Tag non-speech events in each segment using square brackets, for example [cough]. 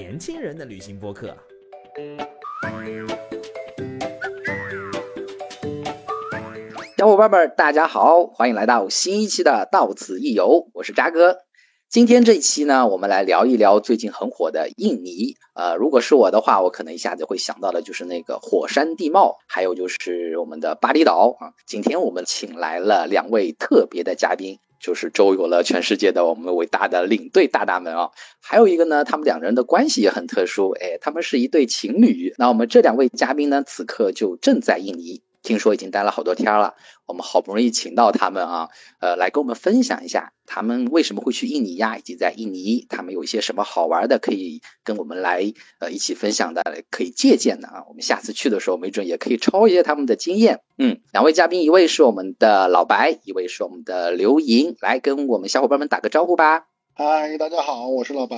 年轻人的旅行播客。小伙伴们，大家好，欢迎来到新一期的《到此一游》，我是渣哥。今天这一期呢，我们来聊一聊最近很火的印尼。呃，如果是我的话，我可能一下子会想到的就是那个火山地貌，还有就是我们的巴厘岛啊。今天我们请来了两位特别的嘉宾，就是周游了全世界的我们伟大的领队大大们啊。还有一个呢，他们两人的关系也很特殊，哎，他们是一对情侣。那我们这两位嘉宾呢，此刻就正在印尼。听说已经待了好多天了，我们好不容易请到他们啊，呃，来跟我们分享一下他们为什么会去印尼呀，以及在印尼他们有一些什么好玩的可以跟我们来呃一起分享的，可以借鉴的啊。我们下次去的时候，没准也可以抄一些他们的经验。嗯，两位嘉宾，一位是我们的老白，一位是我们的刘莹，来跟我们小伙伴们打个招呼吧。嗨，大家好，我是老白。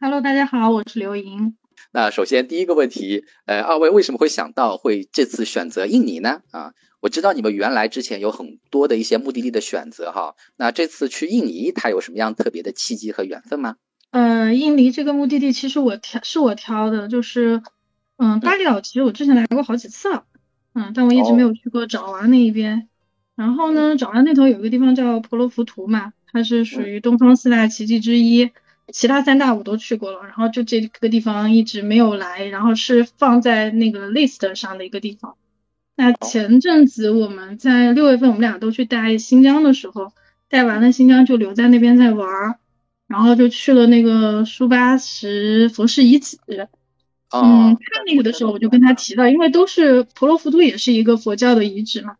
Hello，大家好，我是刘莹。那首先第一个问题，呃，二位为什么会想到会这次选择印尼呢？啊，我知道你们原来之前有很多的一些目的地的选择哈，那这次去印尼，它有什么样特别的契机和缘分吗？呃，印尼这个目的地其实我挑是我挑的，就是，嗯，巴厘岛其实我之前来过好几次了，嗯，但我一直没有去过爪哇那一边。然后呢，爪哇那头有一个地方叫婆罗浮屠嘛，它是属于东方四大奇迹之一。其他三大我都去过了，然后就这个地方一直没有来，然后是放在那个 list 上的一个地方。那前阵子我们在六月份，我们俩都去带新疆的时候，带完了新疆就留在那边在玩，然后就去了那个苏巴什佛寺遗址。嗯，看那个的时候我就跟他提了，因为都是婆罗浮屠也是一个佛教的遗址嘛。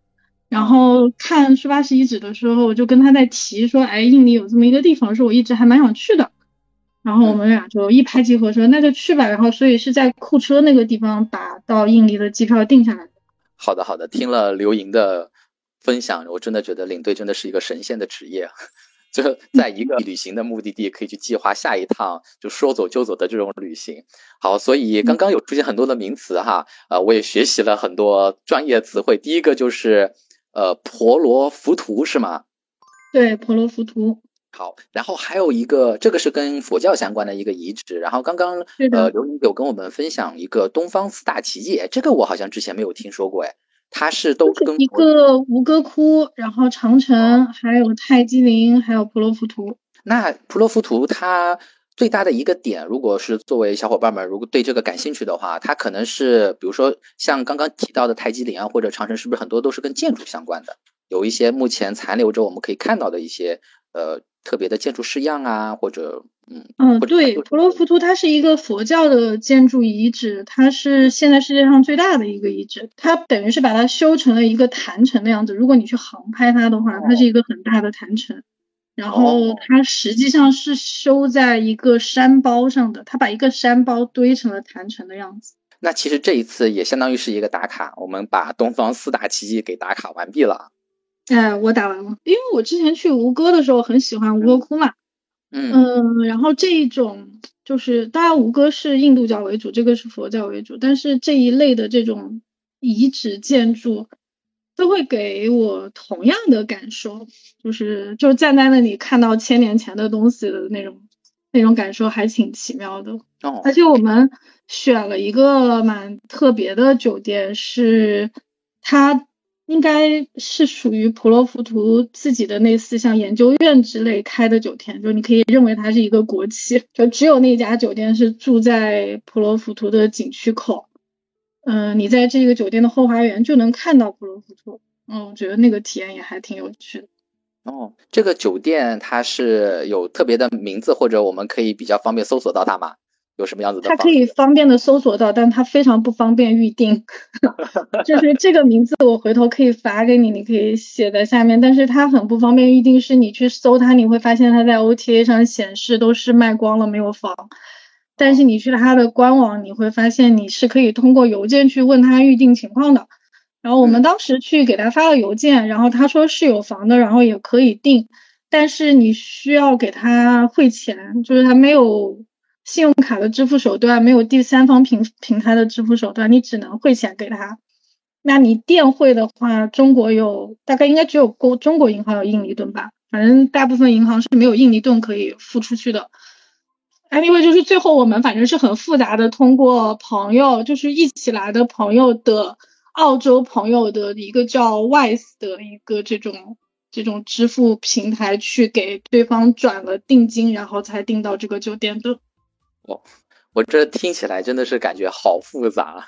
然后看苏巴什遗址的时候，我就跟他在提说，哎，印尼有这么一个地方，是我一直还蛮想去的。然后我们俩就一拍即合，说那就去吧。然后所以是在库车那个地方把到印尼的机票定下来。好的，好的。听了刘莹的分享，我真的觉得领队真的是一个神仙的职业，就在一个旅行的目的地可以去计划下一趟就说走就走的这种旅行。好，所以刚刚有出现很多的名词哈，呃，我也学习了很多专业词汇。第一个就是呃婆罗浮屠是吗？对，婆罗浮屠。好，然后还有一个，这个是跟佛教相关的一个遗址。然后刚刚呃，刘宁有跟我们分享一个东方四大奇迹，这个我好像之前没有听说过，哎，它是都跟一个吴哥窟，然后长城，还有泰姬陵，还有普罗浮屠。那普罗浮屠它最大的一个点，如果是作为小伙伴们如果对这个感兴趣的话，它可能是比如说像刚刚提到的泰姬陵啊，或者长城，是不是很多都是跟建筑相关的？有一些目前残留着我们可以看到的一些呃。特别的建筑式样啊，或者嗯嗯，对，婆罗浮屠它是一个佛教的建筑遗址，它是现在世界上最大的一个遗址，它等于是把它修成了一个坛城的样子。如果你去航拍它的话，它是一个很大的坛城，然后它实际上是修在一个山包上的，它把一个山包堆成了坛城的样子。那其实这一次也相当于是一个打卡，我们把东方四大奇迹给打卡完毕了。哎，我打完了，因为我之前去吴哥的时候很喜欢吴哥窟嘛，嗯，然后这一种就是当然吴哥是印度教为主，这个是佛教为主，但是这一类的这种遗址建筑都会给我同样的感受，就是就站在那里看到千年前的东西的那种那种感受还挺奇妙的。哦，而且我们选了一个蛮特别的酒店，是它。应该是属于普罗浮图自己的类似像研究院之类开的酒店，就你可以认为它是一个国企，就只有那家酒店是住在普罗浮图的景区口。嗯，你在这个酒店的后花园就能看到普罗浮图。嗯，我觉得那个体验也还挺有趣的。哦，这个酒店它是有特别的名字，或者我们可以比较方便搜索到它吗？有什么样子的？它可以方便的搜索到，但它非常不方便预定。[laughs] 就是这个名字，我回头可以发给你，你可以写在下面。但是它很不方便预定，是你去搜它，你会发现它在 OTA 上显示都是卖光了，没有房。但是你去它的官网，你会发现你是可以通过邮件去问他预定情况的。然后我们当时去给他发了邮件，然后他说是有房的，然后也可以订，但是你需要给他汇钱，就是他没有。信用卡的支付手段没有第三方平平台的支付手段，你只能汇钱给他。那你电汇的话，中国有大概应该只有国中国银行有印尼盾吧，反正大部分银行是没有印尼盾可以付出去的。，anyway 就是最后我们反正是很复杂的，通过朋友就是一起来的朋友的澳洲朋友的一个叫 Wise 的一个这种这种支付平台去给对方转了定金，然后才订到这个酒店的。哦，我这听起来真的是感觉好复杂。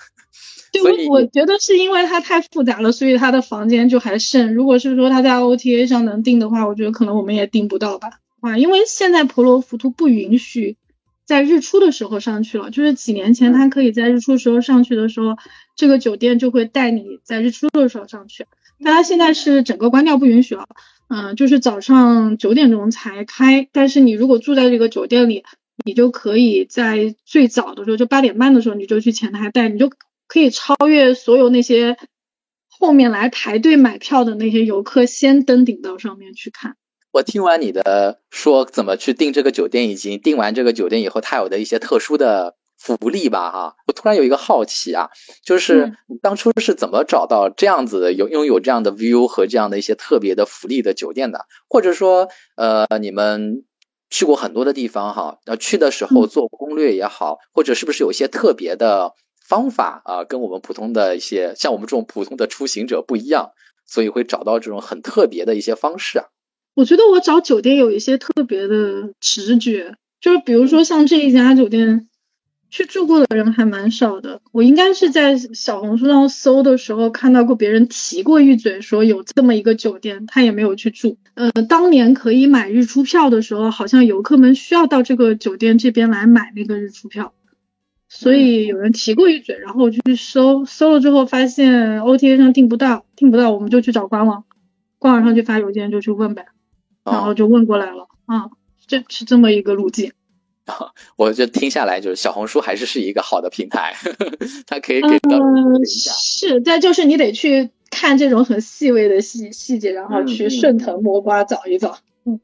对，我我觉得是因为它太复杂了，所以它的房间就还剩。如果是说它在 OTA 上能订的话，我觉得可能我们也订不到吧。啊，因为现在婆罗浮屠不允许在日出的时候上去了，就是几年前它可以在日出时候上去的时候，这个酒店就会带你在日出的时候上去。但他现在是整个关掉不允许了，嗯，就是早上九点钟才开。但是你如果住在这个酒店里，你就可以在最早的时候，就八点半的时候，你就去前台带，你就。可以超越所有那些后面来排队买票的那些游客，先登顶到上面去看。我听完你的说怎么去订这个酒店，以及订完这个酒店以后它有的一些特殊的福利吧，哈，我突然有一个好奇啊，就是当初是怎么找到这样子的有拥有这样的 view 和这样的一些特别的福利的酒店的？或者说，呃，你们去过很多的地方哈，那去的时候做攻略也好，或者是不是有一些特别的？方法啊，跟我们普通的一些像我们这种普通的出行者不一样，所以会找到这种很特别的一些方式啊。我觉得我找酒店有一些特别的直觉，就是比如说像这一家酒店，去住过的人还蛮少的。我应该是在小红书上搜的时候看到过别人提过一嘴，说有这么一个酒店，他也没有去住。呃，当年可以买日出票的时候，好像游客们需要到这个酒店这边来买那个日出票。所以有人提过一嘴，然后我就去搜，搜了之后发现 OTA 上订不到，订不到，我们就去找官网，官网上去发邮件就去问呗，然后就问过来了，啊，这是这么一个路径。[laughs] 我就听下来就是小红书还是是一个好的平台，[laughs] 它可以给到是，但就是你得去看这种很细微的细细节，然后去顺藤摸瓜找一找。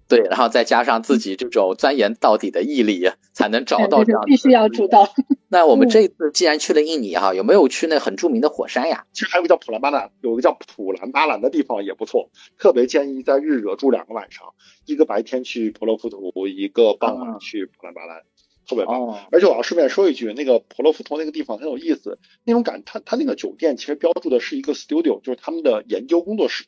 对，然后再加上自己这种钻研到底的毅力，才能找到这样。必须要主到。那我们这次既然去了印尼哈，有没有去那很著名的火山呀？其实还有个叫普兰巴兰，有个叫普兰巴兰的地方也不错，特别建议在日惹住两个晚上，一个白天去婆罗浮屠，一个傍晚去普兰巴兰，特别棒。而且我要顺便说一句，那个婆罗浮屠那个地方很有意思，那种感，它它那个酒店其实标注的是一个 studio，就是他们的研究工作室。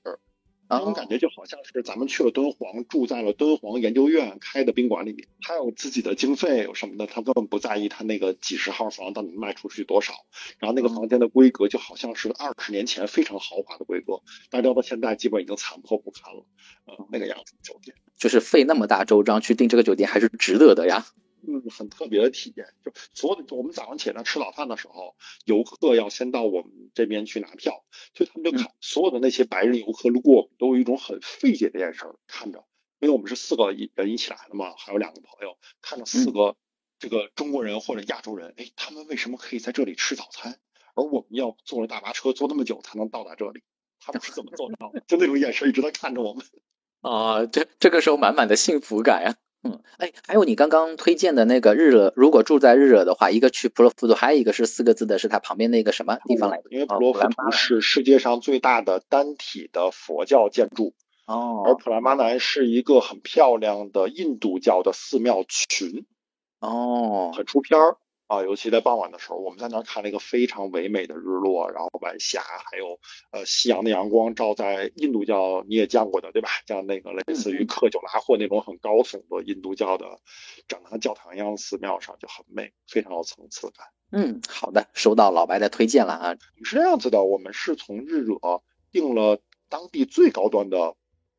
那种感觉就好像是咱们去了敦煌，住在了敦煌研究院开的宾馆里面，他有自己的经费有什么的，他根本不在意他那个几十号房到底卖出去多少。然后那个房间的规格就好像是二十年前非常豪华的规格，但是到现在基本已经残破不堪了。呃，那个样子酒店，就是费那么大周章去订这个酒店还是值得的呀。嗯，很特别的体验。就所有的，我们早上起来吃早饭的时候，游客要先到我们这边去拿票，所以他们就看所有的那些白人游客路过，都有一种很费解的眼神看着，因为我们是四个人一起来的嘛，还有两个朋友，看着四个这个中国人或者亚洲人，哎，他们为什么可以在这里吃早餐，而我们要坐着大巴车坐那么久才能到达这里？他们是怎么做到的？[laughs] 就那种眼神一直在看着我们。啊，[laughs] 这这个时候满满的幸福感呀。嗯，哎，还有你刚刚推荐的那个日惹，如果住在日惹的话，一个去普罗夫多，还有一个是四个字的，是它旁边那个什么地方来着？因为普罗浮图是世界上最大的单体的佛教建筑，哦，而普拉巴南是一个很漂亮的印度教的寺庙群，哦，很出片儿。啊，尤其在傍晚的时候，我们在那儿看了一个非常唯美的日落，然后晚霞，还有呃夕阳的阳光照在印度教你也见过的对吧？像那个类似于克久拉霍那种很高耸的印度教的，长得像教堂一样的寺庙上就很美，非常有层次感。嗯，好的，收到老白的推荐了啊。是这样子的，我们是从日惹订了当地最高端的。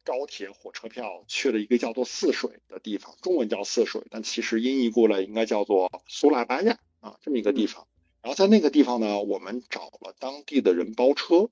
高铁、火车票去了一个叫做泗水的地方，中文叫泗水，但其实音译过来应该叫做苏拉巴亚啊，这么一个地方。然后在那个地方呢，我们找了当地的人包车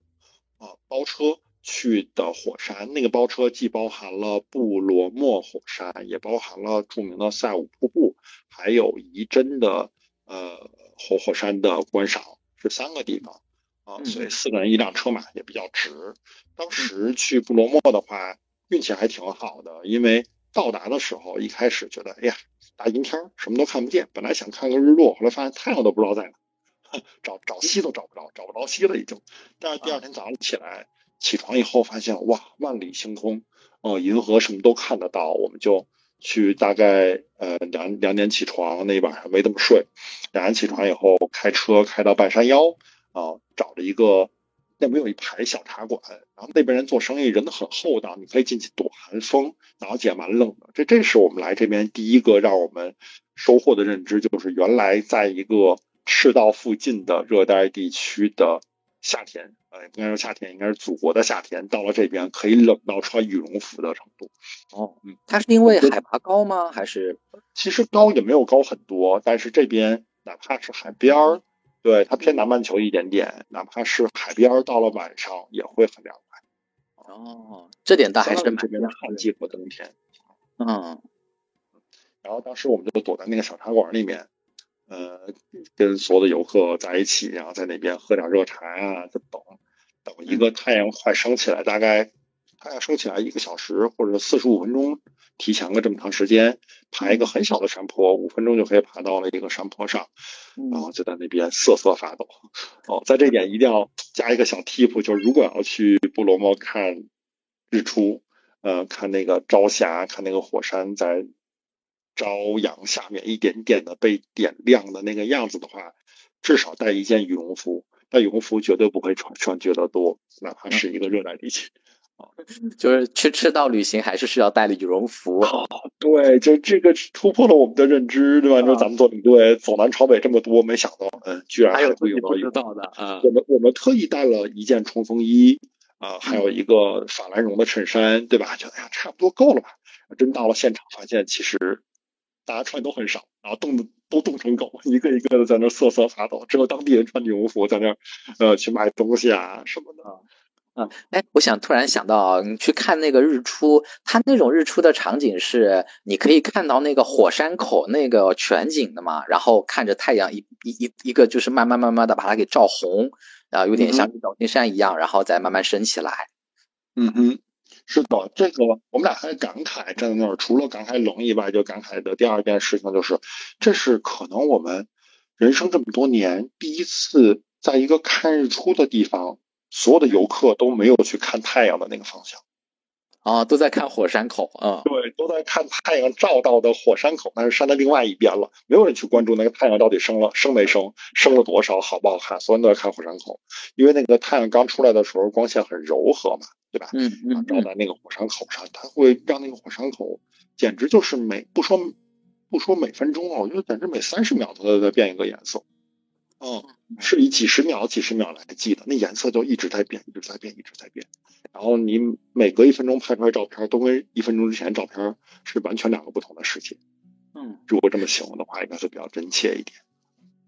啊，包车去的火山。那个包车既包含了布罗莫火山，也包含了著名的塞武瀑布，还有仪真的呃火火山的观赏，是三个地方啊，所以四个人一辆车嘛，也比较值。当时去布罗莫的话。运气还挺好的，因为到达的时候一开始觉得，哎呀，大阴天，什么都看不见。本来想看个日落，后来发现太阳都不知道在哪，找找西都找不着，找不着西了已经。但是第二天早上起来，起床以后发现，哇，万里星空，哦，银河什么都看得到，我们就去大概呃两两点起床，那一晚上没怎么睡，两点起床以后开车开到半山腰啊，找了一个那边有一排小茶馆，然后那边人做生意人都很厚道，你可以进去躲寒风，然后也蛮冷的。这这是我们来这边第一个让我们收获的认知，就是原来在一个赤道附近的热带地区的夏天。呃，不应该说夏天，应该是祖国的夏天。到了这边可以冷到穿羽绒服的程度。哦，嗯，它是因为海拔高吗？还是？其实高也没有高很多，但是这边哪怕是海边儿，对它偏南半球一点点，哪怕是海边儿，到了晚上也会很凉快。哦，这点倒还是这边的旱季和冬天。嗯。然后当时我们就躲在那个小茶馆里面。呃，跟所有的游客在一起，然后在那边喝点热茶啊，就等等一个太阳快升起来，大概太阳升起来一个小时或者四十五分钟，提前个这么长时间，爬一个很小的山坡，五分钟就可以爬到了一个山坡上，然后就在那边瑟瑟发抖。哦，在这点一定要加一个小 tip，就是如果要去布罗莫看日出，呃，看那个朝霞，看那个火山在。朝阳下面一点点的被点亮的那个样子的话，至少带一件羽绒服。但羽绒服绝对不会穿穿觉得多，哪怕是一个热带地区。啊，[laughs] 就是去赤道旅行还是需要带羽绒服。对，就这个突破了我们的认知，对吧？就咱们做领队走南朝北这么多，没想到，嗯，居然还有会有不知道的啊。我们我们特意带了一件冲锋衣啊，还有一个法兰绒的衬衫，对吧？觉得哎呀，差不多够了吧？真到了现场，发现其实。大家穿都很少，然后冻的都冻成狗，一个一个的在那瑟瑟发抖。只有当地人穿羽绒服在那，呃，去买东西啊什么的。啊，哎，我想突然想到，你去看那个日出，它那种日出的场景是你可以看到那个火山口那个全景的嘛，然后看着太阳一一一一个就是慢慢慢慢的把它给照红，啊，有点像照金山一样，然后再慢慢升起来。嗯嗯。是的，这个我们俩还感慨站在那儿，除了感慨冷以外，就感慨的第二件事情就是，这是可能我们人生这么多年第一次在一个看日出的地方，所有的游客都没有去看太阳的那个方向。啊，都在看火山口啊，对，都在看太阳照到的火山口，但是山的另外一边了。没有人去关注那个太阳到底升了升没升，升了多少，好不好看，所有人都在看火山口，因为那个太阳刚出来的时候光线很柔和嘛，对吧？嗯嗯，照在那个火山口上，它会让那个火山口简直就是每不说不说每分钟啊，我觉得简直每三十秒都在变一个颜色。嗯，是以几十秒、几十秒来记的，那颜色就一直在变，一直在变，一直在变。然后你每隔一分钟拍出来照片，都跟一分钟之前照片是完全两个不同的世界。嗯，如果这么形容的话，应该是比较真切一点。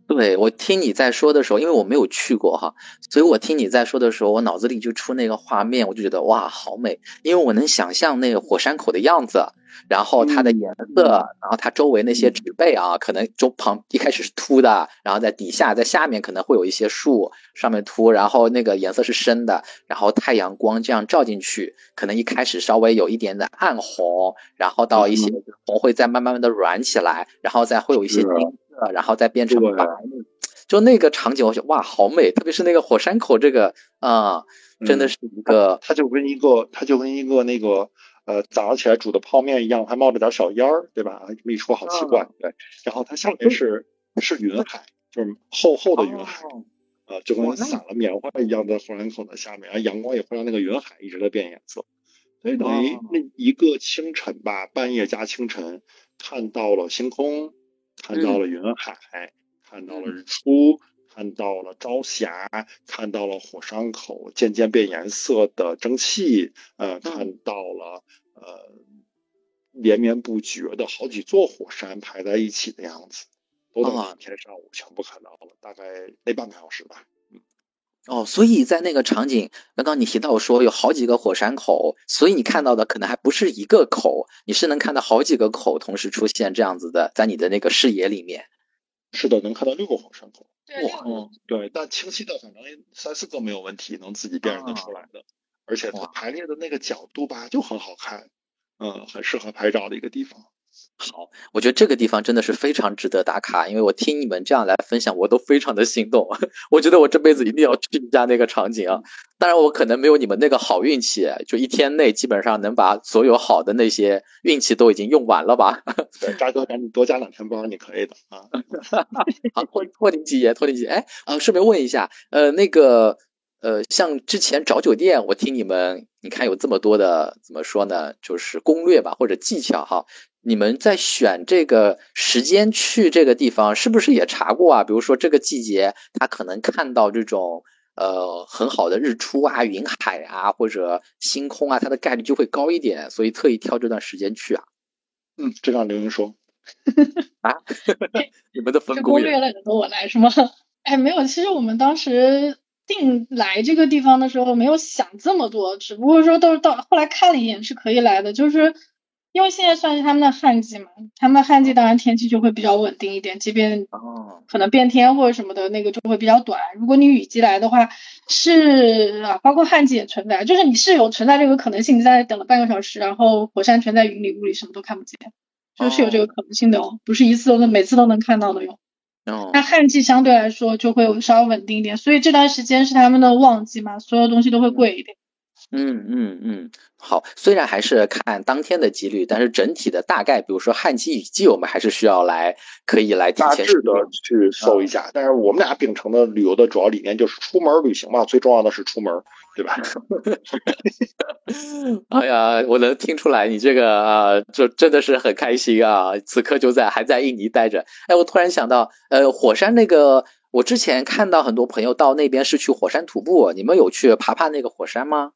对我听你在说的时候，因为我没有去过哈，所以我听你在说的时候，我脑子里就出那个画面，我就觉得哇，好美，因为我能想象那个火山口的样子，然后它的颜色，然后它周围那些植被啊，可能中旁一开始是秃的，然后在底下在下面可能会有一些树上面秃，然后那个颜色是深的，然后太阳光这样照进去，可能一开始稍微有一点的暗红，然后到一些红会再慢慢慢的软起来，然后再会有一些金色。然后再变成白，就那个场景，我觉得哇，好美！特别是那个火山口，这个啊，真的是一个，它就跟一个，它就跟一个那个呃，早上起来煮的泡面一样，还冒着点小烟儿，对吧？这么一说，好奇怪，对。然后它下面是是云海，就是厚厚的云海，啊，[laughs] 就跟撒了棉花一样的火山口的下面，然后阳光也会让那个云海一直在变颜色，所以等于那一个清晨吧，半夜加清晨，看到了星空。看到了云海，看到了日出，看到了朝霞，看到了火山口渐渐变颜色的蒸汽，呃，看到了呃连绵不绝的好几座火山排在一起的样子，都在今天上午全部看到了，大概那半个小时吧。哦，所以在那个场景，刚刚你提到说有好几个火山口，所以你看到的可能还不是一个口，你是能看到好几个口同时出现这样子的，在你的那个视野里面。是的，能看到六个火山口。哇，嗯，对，但清晰的反正三四个没有问题，能自己辨认得出来的，而且它排列的那个角度吧就很好看，嗯，很适合拍照的一个地方。好，我觉得这个地方真的是非常值得打卡，因为我听你们这样来分享，我都非常的心动。[laughs] 我觉得我这辈子一定要去一下那个场景啊！当然，我可能没有你们那个好运气，就一天内基本上能把所有好的那些运气都已经用完了吧？[laughs] 对，扎哥赶紧多加两天班，你可以的啊！[laughs] 好，托托您吉言，托您吉言。哎，啊，顺便问一下，呃，那个。呃，像之前找酒店，我听你们，你看有这么多的，怎么说呢？就是攻略吧，或者技巧哈。你们在选这个时间去这个地方，是不是也查过啊？比如说这个季节，他可能看到这种呃很好的日出啊、云海啊，或者星空啊，它的概率就会高一点，所以特意挑这段时间去啊。嗯，这让刘云说。[laughs] 啊，[laughs] 你们的分攻略了，由我来是吗？哎，没有，其实我们当时。定来这个地方的时候没有想这么多，只不过说都是到后来看了一眼是可以来的，就是因为现在算是他们的旱季嘛，他们的旱季当然天气就会比较稳定一点，即便可能变天或者什么的那个就会比较短。如果你雨季来的话，是啊，包括旱季也存在，就是你是有存在这个可能性，你在等了半个小时，然后火山全在云里雾里，什么都看不见，就是有这个可能性的哦，不是一次都能每次都能看到的哟。那旱季相对来说就会稍微稳定一点，所以这段时间是他们的旺季嘛，所有东西都会贵一点。嗯嗯嗯嗯，好，虽然还是看当天的几率，但是整体的大概，比如说旱季雨季，我们还是需要来可以来提前的去搜一下。但是我们俩秉承的旅游的主要理念就是出门旅行嘛，最重要的是出门。对吧？[laughs] 哎呀，我能听出来你这个啊，就真的是很开心啊！此刻就在还在印尼待着。哎，我突然想到，呃，火山那个，我之前看到很多朋友到那边是去火山徒步，你们有去爬爬那个火山吗？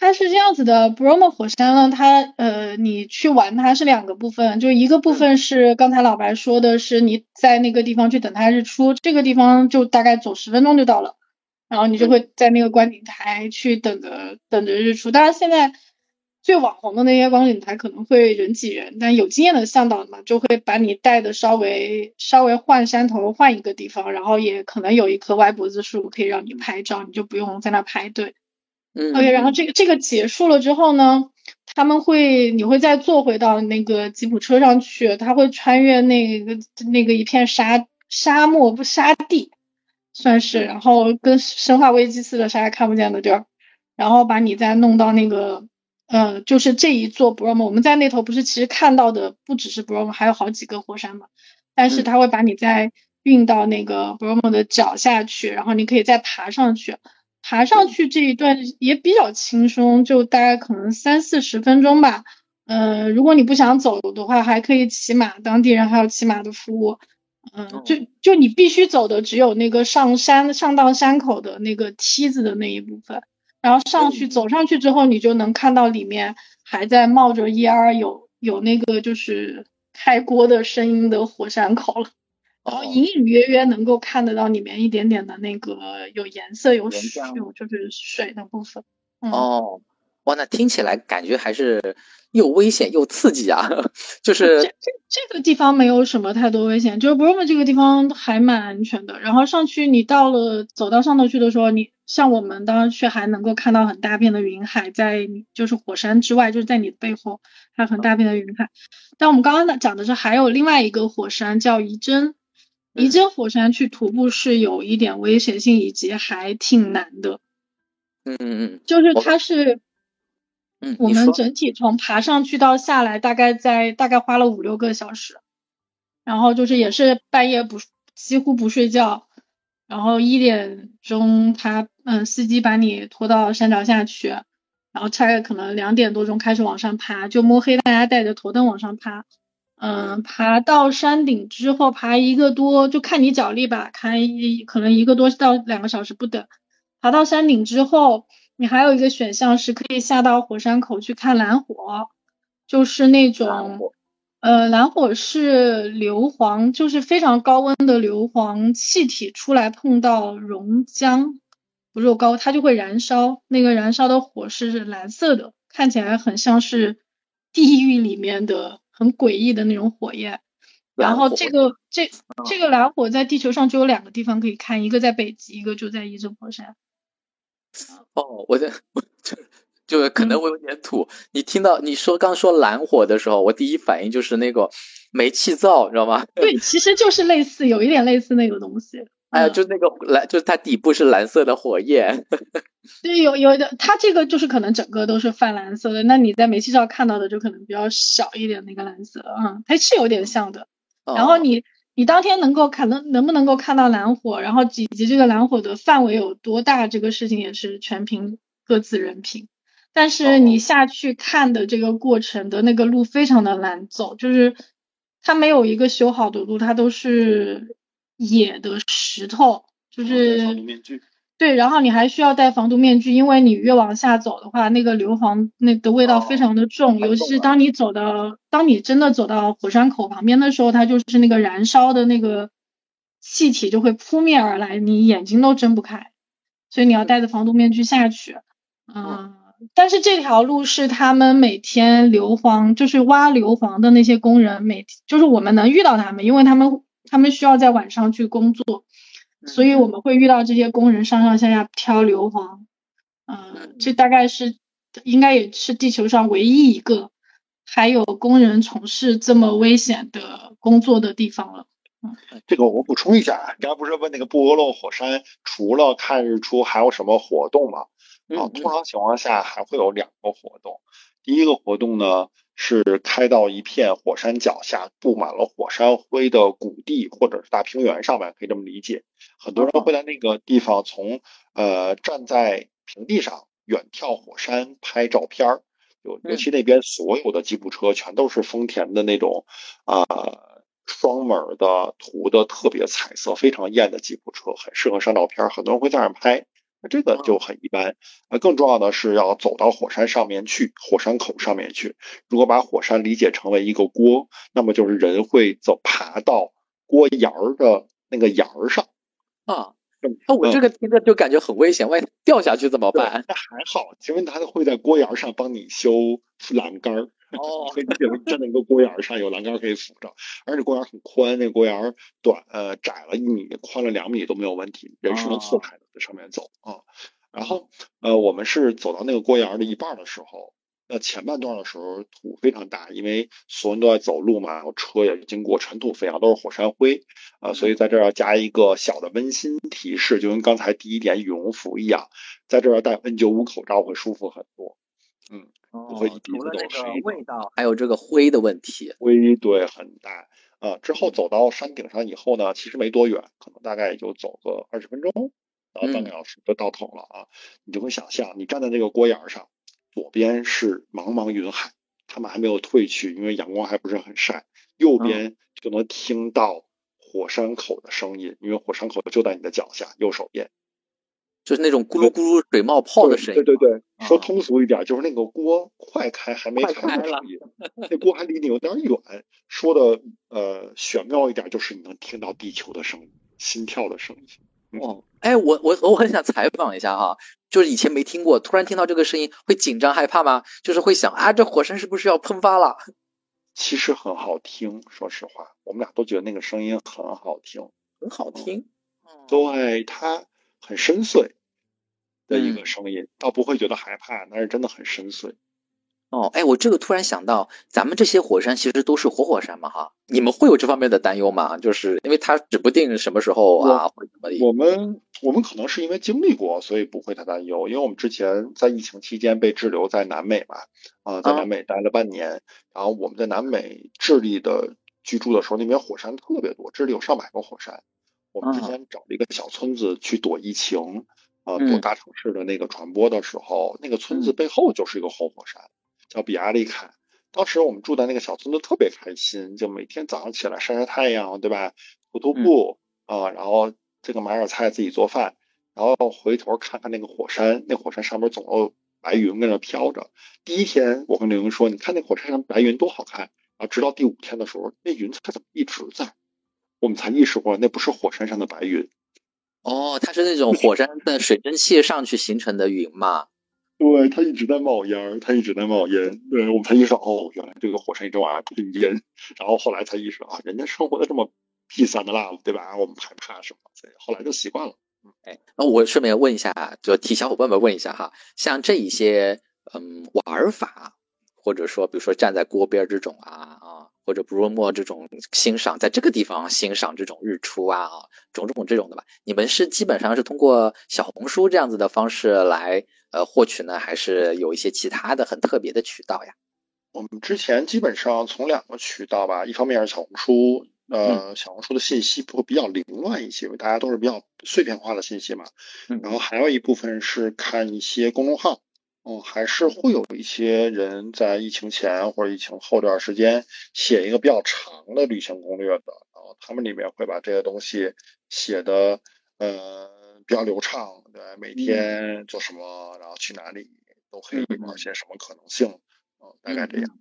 它是这样子的，Bromo 火山呢，它呃，你去玩它是两个部分，就一个部分是刚才老白说的是你在那个地方去等它日出，这个地方就大概走十分钟就到了。然后你就会在那个观景台去等着等着日出。当然，现在最网红的那些观景台可能会人挤人，但有经验的向导嘛，就会把你带的稍微稍微换山头，换一个地方，然后也可能有一棵歪脖子树可以让你拍照，你就不用在那排队。嗯。OK，然后这个这个结束了之后呢，他们会你会再坐回到那个吉普车上去，他会穿越那个那个一片沙沙漠不沙地。算是，然后跟生化危机似的，啥也看不见的地儿，然后把你再弄到那个，呃，就是这一座 Bromo，我们在那头不是其实看到的不只是 Bromo，还有好几个火山嘛，但是他会把你再运到那个 Bromo 的脚下去，然后你可以再爬上去，爬上去这一段也比较轻松，就大概可能三四十分钟吧，呃，如果你不想走的话，还可以骑马，当地人还有骑马的服务。嗯，就就你必须走的只有那个上山上到山口的那个梯子的那一部分，然后上去走上去之后，你就能看到里面还在冒着烟，有有那个就是开锅的声音的火山口了，然后隐隐约约能够看得到里面一点点的那个有颜色有水有就是水的部分。哦，哇，那听起来感觉还是。又危险又刺激啊！就是这这这个地方没有什么太多危险，就是 Bromo 这个地方还蛮安全的。然后上去你到了走到上头去的时候，你像我们当时去还能够看到很大片的云海，在就是火山之外，就是在你的背后还有很大片的云海。但我们刚刚讲的是还有另外一个火山叫仪真，仪真火山去徒步是有一点危险性以及还挺难的。嗯嗯嗯，就是它是。嗯，我们整体从爬上去到下来，大概在大概花了五六个小时，然后就是也是半夜不几乎不睡觉，然后一点钟他嗯司机把你拖到山脚下去，然后大概可能两点多钟开始往上爬，就摸黑大家带着头灯往上爬，嗯，爬到山顶之后爬一个多就看你脚力吧，看一可能一个多到两个小时不等，爬到山顶之后。你还有一个选项是可以下到火山口去看蓝火，就是那种，呃，蓝火是硫磺，就是非常高温的硫磺气体出来碰到熔浆，不是高，它就会燃烧，那个燃烧的火是蓝色的，看起来很像是地狱里面的很诡异的那种火焰。然后这个这这个蓝火在地球上只有两个地方可以看，一个在北极，一个就在伊真火山。哦，我在，就就可能会有点土。你听到你说刚说蓝火的时候，我第一反应就是那个煤气灶，知道吗？对，其实就是类似，有一点类似那个东西。哎呀，就那个蓝，就是它底部是蓝色的火焰。[laughs] 对，有有的，它这个就是可能整个都是泛蓝色的。那你在煤气灶看到的就可能比较小一点那个蓝色，嗯，它是有点像的。然后你你当天能够看能能不能够看到蓝火，然后以及这个蓝火的范围有多大，这个事情也是全凭各自人品。但是你下去看的这个过程的那个路非常的难走，就是它没有一个修好的路，它都是。野的石头，就是对，然后你还需要戴防毒面具，因为你越往下走的话，那个硫磺那个味道非常的重，尤其是当你走到，当你真的走到火山口旁边的时候，它就是那个燃烧的那个气体就会扑面而来，你眼睛都睁不开，所以你要戴着防毒面具下去。嗯，但是这条路是他们每天硫磺，就是挖硫磺的那些工人，每就是我们能遇到他们，因为他们。他们需要在晚上去工作，所以我们会遇到这些工人上上下下挑硫磺。嗯，这大概是应该也是地球上唯一一个还有工人从事这么危险的工作的地方了。嗯，这个我补充一下，刚刚不是问那个布俄洛火山除了看日出还有什么活动吗？啊，通常情况下还会有两个活动。第一个活动呢？是开到一片火山脚下布满了火山灰的谷地或者是大平原上面，可以这么理解。很多人会在那个地方从呃站在平地上远眺火山拍照片儿，尤尤其那边所有的吉普车全都是丰田的那种啊双门的涂的特别彩色非常艳的吉普车，很适合上照片，很多人会在那儿拍。那这个就很一般，那更重要的是要走到火山上面去，火山口上面去。如果把火山理解成为一个锅，那么就是人会走爬到锅沿儿的那个沿儿上啊。那我这个听着就感觉很危险，万一掉下去怎么办？[laughs] 那还好，因为他会在锅沿上帮你修栏杆儿。[laughs] 哦，[laughs] 可以站在一个锅沿上，有栏杆可以扶着，而且锅沿很宽，那个锅沿短呃窄了一米，宽了两米都没有问题，人是能错开的，在上面走啊。然后呃，我们是走到那个锅沿的一半的时候，那前半段的时候土非常大，因为所有人都在走路嘛，然后车也经过，尘土飞扬，都是火山灰啊，所以在这儿要加一个小的温馨提示，就跟刚才第一点羽绒服一样，在这儿戴 N95 口罩会舒服很多，嗯。不会一鼻子都是味道，还有这个灰的问题，灰对很大啊。之后走到山顶上以后呢，其实没多远，可能大概也就走个二十分钟，然后半个小时就到头了啊。你就会想象，你站在那个锅沿上，左边是茫茫云海，他们还没有退去，因为阳光还不是很晒。右边就能听到火山口的声音，因为火山口就在你的脚下，右手边。就是那种咕噜咕噜水冒泡的声音。对对对，说通俗一点，就是那个锅快开还没开的声音，那锅还离你有点远。说的呃玄妙一点，就是你能听到地球的声音、心跳的声音。哦，哎，我我我很想采访一下哈，就是以前没听过，突然听到这个声音，会紧张害怕吗？就是会想啊，这火山是不是要喷发了？[laughs] 其实很好听，说实话，我们俩都觉得那个声音很好听，很好听。对，它很深邃。的一个声音，倒不会觉得害怕，那是真的很深邃。哦，哎，我这个突然想到，咱们这些火山其实都是活火山嘛，哈，你们会有这方面的担忧吗？就是因为它指不定什么时候啊，或者怎么。我们我们可能是因为经历过，所以不会太担忧。因为我们之前在疫情期间被滞留在南美嘛，啊，在南美待了半年，然后我们在南美智利的居住的时候，那边火山特别多，智利有上百个火山。我们之前找了一个小村子去躲疫情。呃，躲大城市的那个传播的时候，那个村子背后就是一个活火山，叫比亚利坎。当时我们住在那个小村子，特别开心，就每天早上起来晒晒太阳，对吧？徒徒步啊，然后这个买点菜自己做饭，然后回头看看那个火山，那火山上面总有白云跟那飘着。第一天我跟刘英说，你看那火山上白云多好看啊！直到第五天的时候，那云彩怎么一直在？我们才意识过那不是火山上的白云。哦，它是那种火山的水蒸气上去形成的云嘛？对，它一直在冒烟，它一直在冒烟。对，我们才意识到，哦，原来这个火山一直往下喷烟。然后后来才意识到，啊，人家生活的这么 peace and love，对吧？我们还怕什么？所以后来就习惯了。哎，那我顺便问一下，就替小伙伴们问一下哈，像这一些嗯玩法，或者说比如说站在锅边这种啊啊，或者不墨这种欣赏，在这个地方欣赏这种日出啊，种种这种的吧？你们是基本上是通过小红书这样子的方式来呃获取呢，还是有一些其他的很特别的渠道呀？我们之前基本上从两个渠道吧，一方面是小红书。呃，小红书的信息会比较凌乱一些，因为大家都是比较碎片化的信息嘛。然后还有一部分是看一些公众号，嗯，还是会有一些人在疫情前或者疫情后这段时间写一个比较长的旅行攻略的，然后他们里面会把这些东西写的呃比较流畅，对，每天做什么，然后去哪里，都可以冒些什么可能性，嗯，大概这样。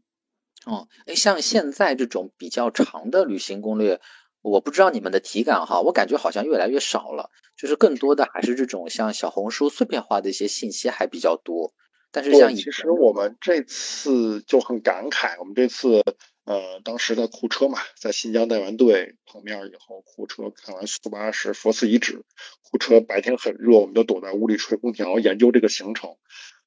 哦，哎，像现在这种比较长的旅行攻略，我不知道你们的体感哈，我感觉好像越来越少了，就是更多的还是这种像小红书碎片化的一些信息还比较多。但是像其实我们这次就很感慨，我们这次呃当时在库车嘛，在新疆带完队碰面以后，库车看完苏巴什佛寺遗址，库车白天很热，我们就躲在屋里吹空调研究这个行程。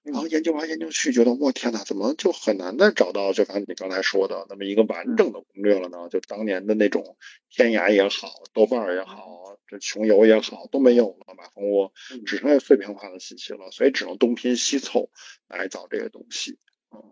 然后研究完研究去，觉得我天哪，怎么就很难再找到就像你刚才说的那么一个完整的攻略了呢？就当年的那种天涯也好，豆瓣也好，这穷游也好都没有了，马蜂窝只剩下碎片化的信息了，所以只能东拼西凑来找这些东西。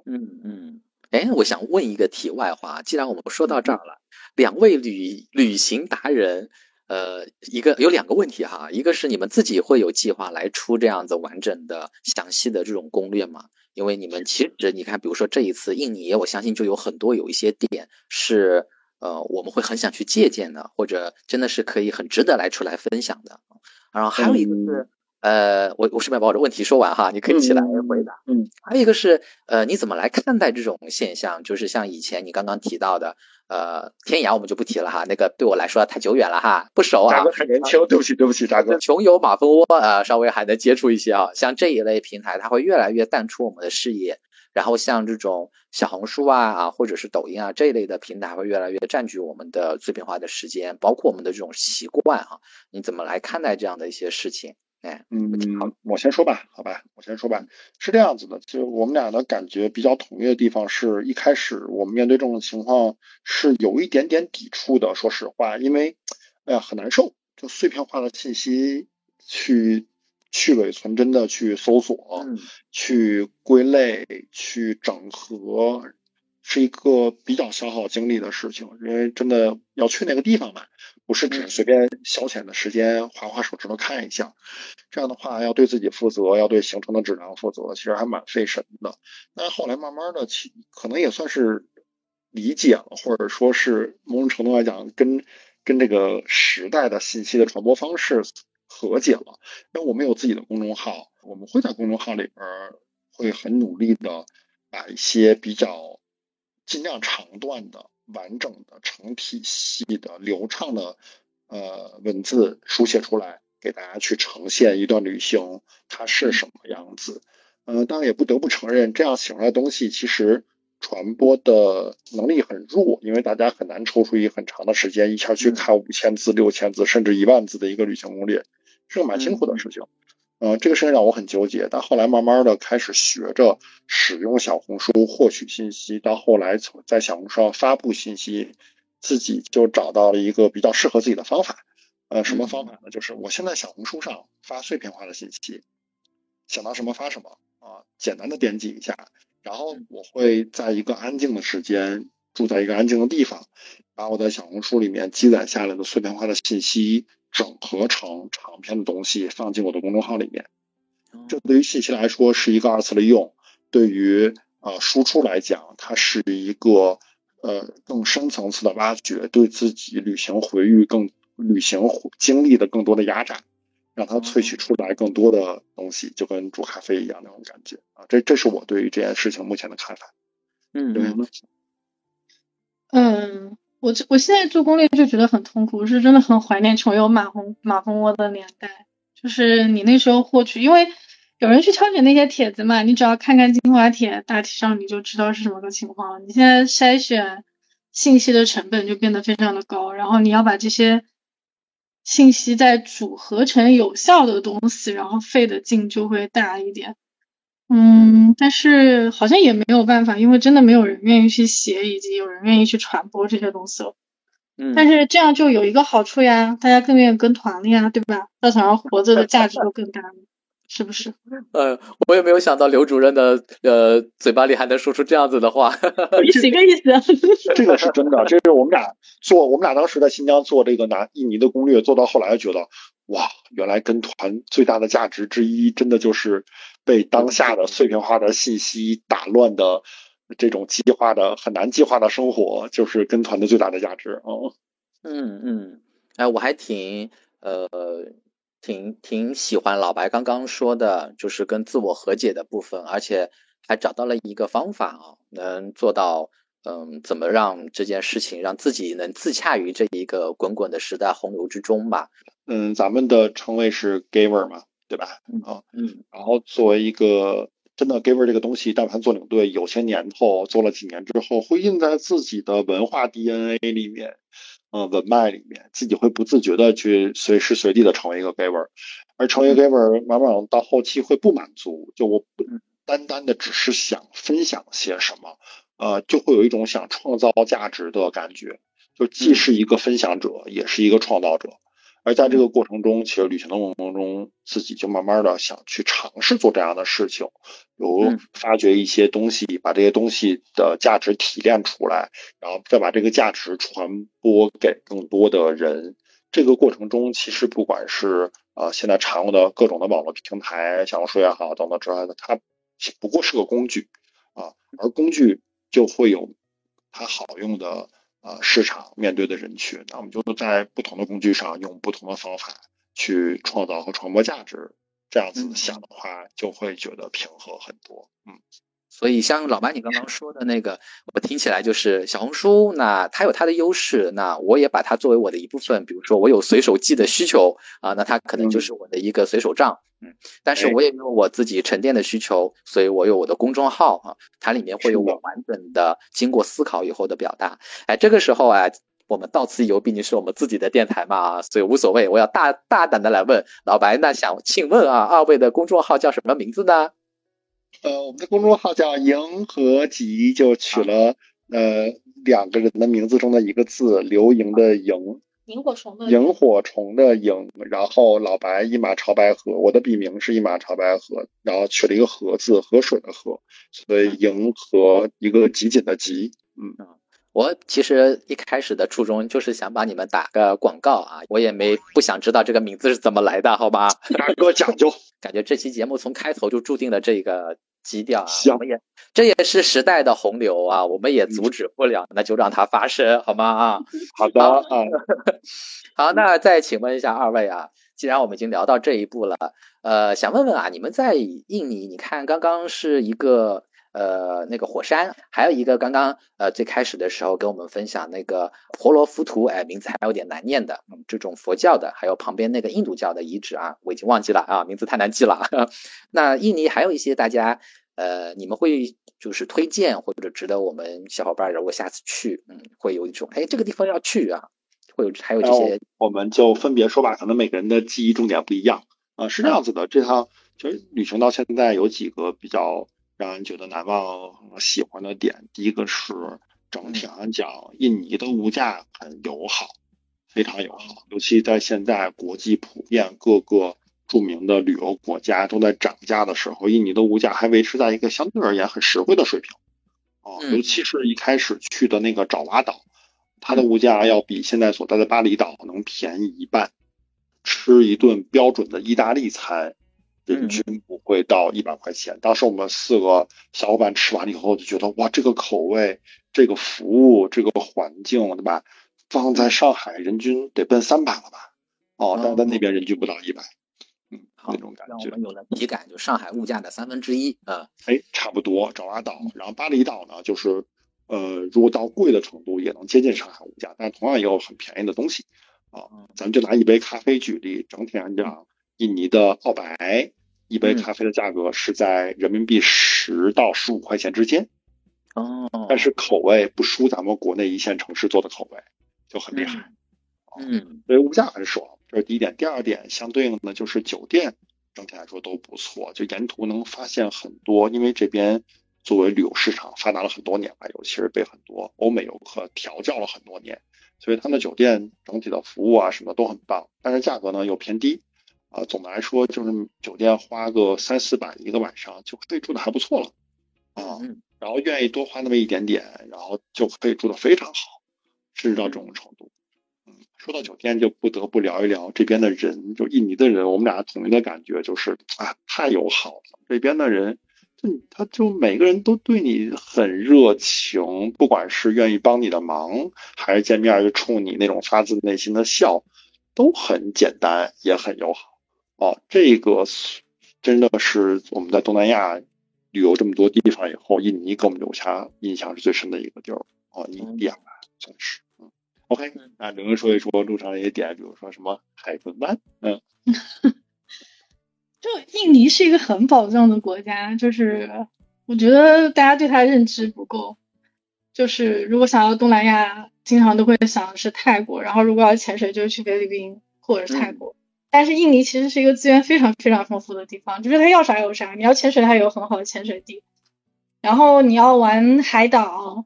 嗯嗯，哎，我想问一个题外话，既然我们说到这儿了，两位旅旅行达人。呃，一个有两个问题哈，一个是你们自己会有计划来出这样子完整的、详细的这种攻略吗？因为你们其实你看，比如说这一次印尼，我相信就有很多有一些点是呃我们会很想去借鉴的，或者真的是可以很值得来出来分享的。然后还有一个是。呃，我我顺便把我的问题说完哈，你可以起来回答。嗯，还有一个是，呃，你怎么来看待这种现象？就是像以前你刚刚提到的，呃，天涯我们就不提了哈，那个对我来说太久远了哈，不熟啊。大哥很年轻，对不起对不起，大哥。穷游马蜂窝呃，稍微还能接触一些啊，像这一类平台，它会越来越淡出我们的视野。然后像这种小红书啊啊，或者是抖音啊这一类的平台，会越来越占据我们的碎片化的时间，包括我们的这种习惯啊。你怎么来看待这样的一些事情？哎，嗯，好，我先说吧，好吧，我先说吧，是这样子的，就我们俩的感觉比较统一的地方是，一开始我们面对这种情况是有一点点抵触的，说实话，因为，哎呀，很难受，就碎片化的信息去去伪存真的去搜索，去归类，去整合，是一个比较消耗精力的事情，因为真的要去那个地方嘛。不是只是随便消遣的时间，划划手指头看一下，这样的话要对自己负责，要对行程的质量负责，其实还蛮费神的。但后来慢慢的，其可能也算是理解了，或者说是某种程度来讲，跟跟这个时代的信息的传播方式和解了。因为我们有自己的公众号，我们会在公众号里边会很努力的把一些比较尽量长段的。完整的成体系的流畅的呃文字书写出来，给大家去呈现一段旅行它是什么样子。嗯，当然也不得不承认，这样写出来的东西其实传播的能力很弱，因为大家很难抽出一个很长的时间一下去看五千字、六千字甚至一万字的一个旅行攻略，是个蛮辛苦的事情。嗯，呃这个事情让我很纠结，但后来慢慢的开始学着使用小红书获取信息，到后来从在小红书上发布信息，自己就找到了一个比较适合自己的方法。呃，什么方法呢？就是我现在小红书上发碎片化的信息，想到什么发什么啊，简单的编辑一下，然后我会在一个安静的时间，住在一个安静的地方，把我在小红书里面积攒下来的碎片化的信息。整合成长篇的东西放进我的公众号里面，这对于信息来说是一个二次利用，对于呃输出来讲，它是一个呃更深层次的挖掘，对自己旅行回忆更旅行经历的更多的压榨，让它萃取出来更多的东西，就跟煮咖啡一样那种感觉啊，这这是我对于这件事情目前的看法。嗯，对嗯。我我现在做攻略就觉得很痛苦，我是真的很怀念穷游马蜂马蜂窝的年代。就是你那时候获取，因为有人去挑选那些帖子嘛，你只要看看精华帖，大体上你就知道是什么个情况了。你现在筛选信息的成本就变得非常的高，然后你要把这些信息再组合成有效的东西，然后费的劲就会大一点。嗯，但是好像也没有办法，因为真的没有人愿意去写，以及有人愿意去传播这些东西了。嗯，但是这样就有一个好处呀，大家更愿意跟团了呀，对吧？稻草人活着的价值就更大了，是不是？[laughs] 呃，我也没有想到刘主任的呃嘴巴里还能说出这样子的话，[laughs] 意思 [laughs] 一个意思。这个是真的，这是我们俩做，我们俩当时在新疆做这个南印尼的攻略，做到后来觉得，哇，原来跟团最大的价值之一，真的就是被当下的碎片化的信息打乱的这种计划的很难计划的生活，就是跟团的最大的价值哦。嗯嗯，哎，我还挺呃挺挺喜欢老白刚刚说的，就是跟自我和解的部分，而且还找到了一个方法啊，能做到嗯，怎么让这件事情让自己能自洽于这一个滚滚的时代洪流之中吧。嗯，咱们的称谓是 giver 嘛，对吧？啊，嗯，然后作为一个真的 giver 这个东西，但凡做领队有些年头，做了几年之后，会印在自己的文化 DNA 里面。呃，文脉里面，自己会不自觉的去随时随地的成为一个 giver，而成为 giver，往往到后期会不满足，就我不单单的只是想分享些什么，呃，就会有一种想创造价值的感觉，就既是一个分享者，也是一个创造者。而在这个过程中，其实旅行的过程中，自己就慢慢的想去尝试做这样的事情，有发掘一些东西，把这些东西的价值提炼出来，然后再把这个价值传播给更多的人。这个过程中，其实不管是呃现在常用的各种的网络平台，小红书也好等等之类的，它不过是个工具啊，而工具就会有它好用的。呃，市场面对的人群，那我们就在不同的工具上用不同的方法去创造和传播价值。这样子想的话，就会觉得平和很多。嗯，所以像老白你刚刚说的那个，我听起来就是小红书，那它有它的优势，那我也把它作为我的一部分。比如说我有随手记的需求啊，那它可能就是我的一个随手账。嗯，但是我也有我自己沉淀的需求，所以我有我的公众号啊，它里面会有我完整的经过思考以后的表达。哎，这个时候啊，我们到此一游毕竟是我们自己的电台嘛，所以无所谓。我要大大胆的来问老白，那想请问啊，二位的公众号叫什么名字呢？呃，我们的公众号叫银河集，就取了呃两个人的名字中的一个字，刘莹的莹。萤火虫的萤火虫的萤，然后老白一马朝白河，我的笔名是一马朝白河，然后取了一个河字，河水的河，所以银河一个集锦的集，嗯，我其实一开始的初衷就是想把你们打个广告啊，我也没不想知道这个名字是怎么来的，好吧？大哥讲究，感觉这期节目从开头就注定了这个。基调啊，行，我们也这也是时代的洪流啊，我们也阻止不了，那就让它发生，好吗？啊，[laughs] 好的啊，[laughs] 好，那再请问一下二位啊，既然我们已经聊到这一步了，呃，想问问啊，你们在印尼，你看刚刚是一个呃那个火山，还有一个刚刚呃最开始的时候跟我们分享那个婆罗浮屠，哎，名字还有点难念的，嗯，这种佛教的，还有旁边那个印度教的遗址啊，我已经忘记了啊，名字太难记了。[laughs] 那印尼还有一些大家。呃，你们会就是推荐或者值得我们小伙伴如果下次去，嗯，会有一种哎这个地方要去啊，会有还有这些，我们就分别说吧，可能每个人的记忆重点不一样啊，是这样子的。这趟其实旅行到现在有几个比较让人觉得难忘、喜欢的点，第一个是整体上讲，印尼的物价很友好，非常友好，尤其在现在国际普遍各个。著名的旅游国家都在涨价的时候，印尼的物价还维持在一个相对而言很实惠的水平，哦，尤其是一开始去的那个爪哇岛，它的物价要比现在所在的巴厘岛能便宜一半，吃一顿标准的意大利餐，人均不会到一百块钱。当时我们四个小伙伴吃完了以后就觉得，哇，这个口味、这个服务、这个环境，对吧？放在上海人均得奔三百了吧？哦，但在那边人均不到一百。嗯，那种感觉，让我们有了体感，就上海物价的三分之一啊。哎，差不多。爪哇岛，然后巴厘岛呢，就是呃，如果到贵的程度，也能接近上海物价，但同样也有很便宜的东西啊。咱们就拿一杯咖啡举例，整体来讲，印尼的澳白一杯咖啡的价格是在人民币十到十五块钱之间哦，但是口味不输咱们国内一线城市做的口味，就很厉害。嗯，所以物价很爽。这是第一点，第二点相对应的就是酒店整体来说都不错。就沿途能发现很多，因为这边作为旅游市场发达了很多年了，尤其是被很多欧美游客调教了很多年，所以他们的酒店整体的服务啊什么都很棒，但是价格呢又偏低。啊，总的来说就是酒店花个三四百一个晚上就可以住的还不错了，啊，然后愿意多花那么一点点，然后就可以住的非常好，甚至到这种程度。嗯，说到酒店就不得不聊一聊这边的人，就印尼的人，我们俩统一的感觉就是啊，太友好了。这边的人，就他就每个人都对你很热情，不管是愿意帮你的忙，还是见面就冲你那种发自内心的笑，都很简单，也很友好。哦，这个真的是我们在东南亚旅游这么多地方以后，印尼给我们留下印象是最深的一个地儿。哦，印尼啊，算是。嗯，OK，那刘能说一说路上的一些点，比如说什么海豚湾。嗯，[laughs] 就印尼是一个很宝藏的国家，就是我觉得大家对它认知不够。就是如果想要东南亚，经常都会想的是泰国，然后如果要潜水，就去菲律宾或者是泰国。但是印尼其实是一个资源非常非常丰富的地方，就是它要啥有啥。你要潜水，它有很好的潜水地。然后你要玩海岛，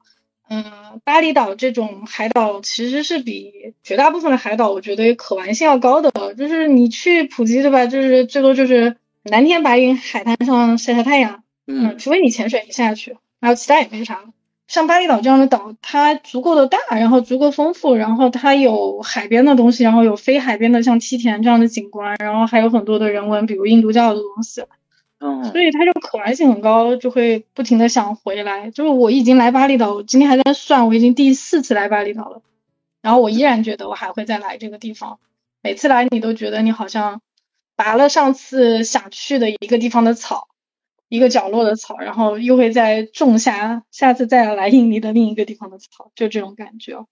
嗯，巴厘岛这种海岛其实是比绝大部分的海岛，我觉得可玩性要高的。就是你去普吉对吧？就是最多就是蓝天白云，海滩上晒晒太阳，嗯，除非你潜水下去，然后其他也没啥。像巴厘岛这样的岛，它足够的大，然后足够丰富，然后它有海边的东西，然后有非海边的像梯田这样的景观，然后还有很多的人文，比如印度教的东西，嗯，所以它就可玩性很高，就会不停的想回来。就是我已经来巴厘岛，我今天还在算，我已经第四次来巴厘岛了，然后我依然觉得我还会再来这个地方。每次来你都觉得你好像拔了上次想去的一个地方的草。一个角落的草，然后又会再种下下次再来印尼的另一个地方的草，就这种感觉。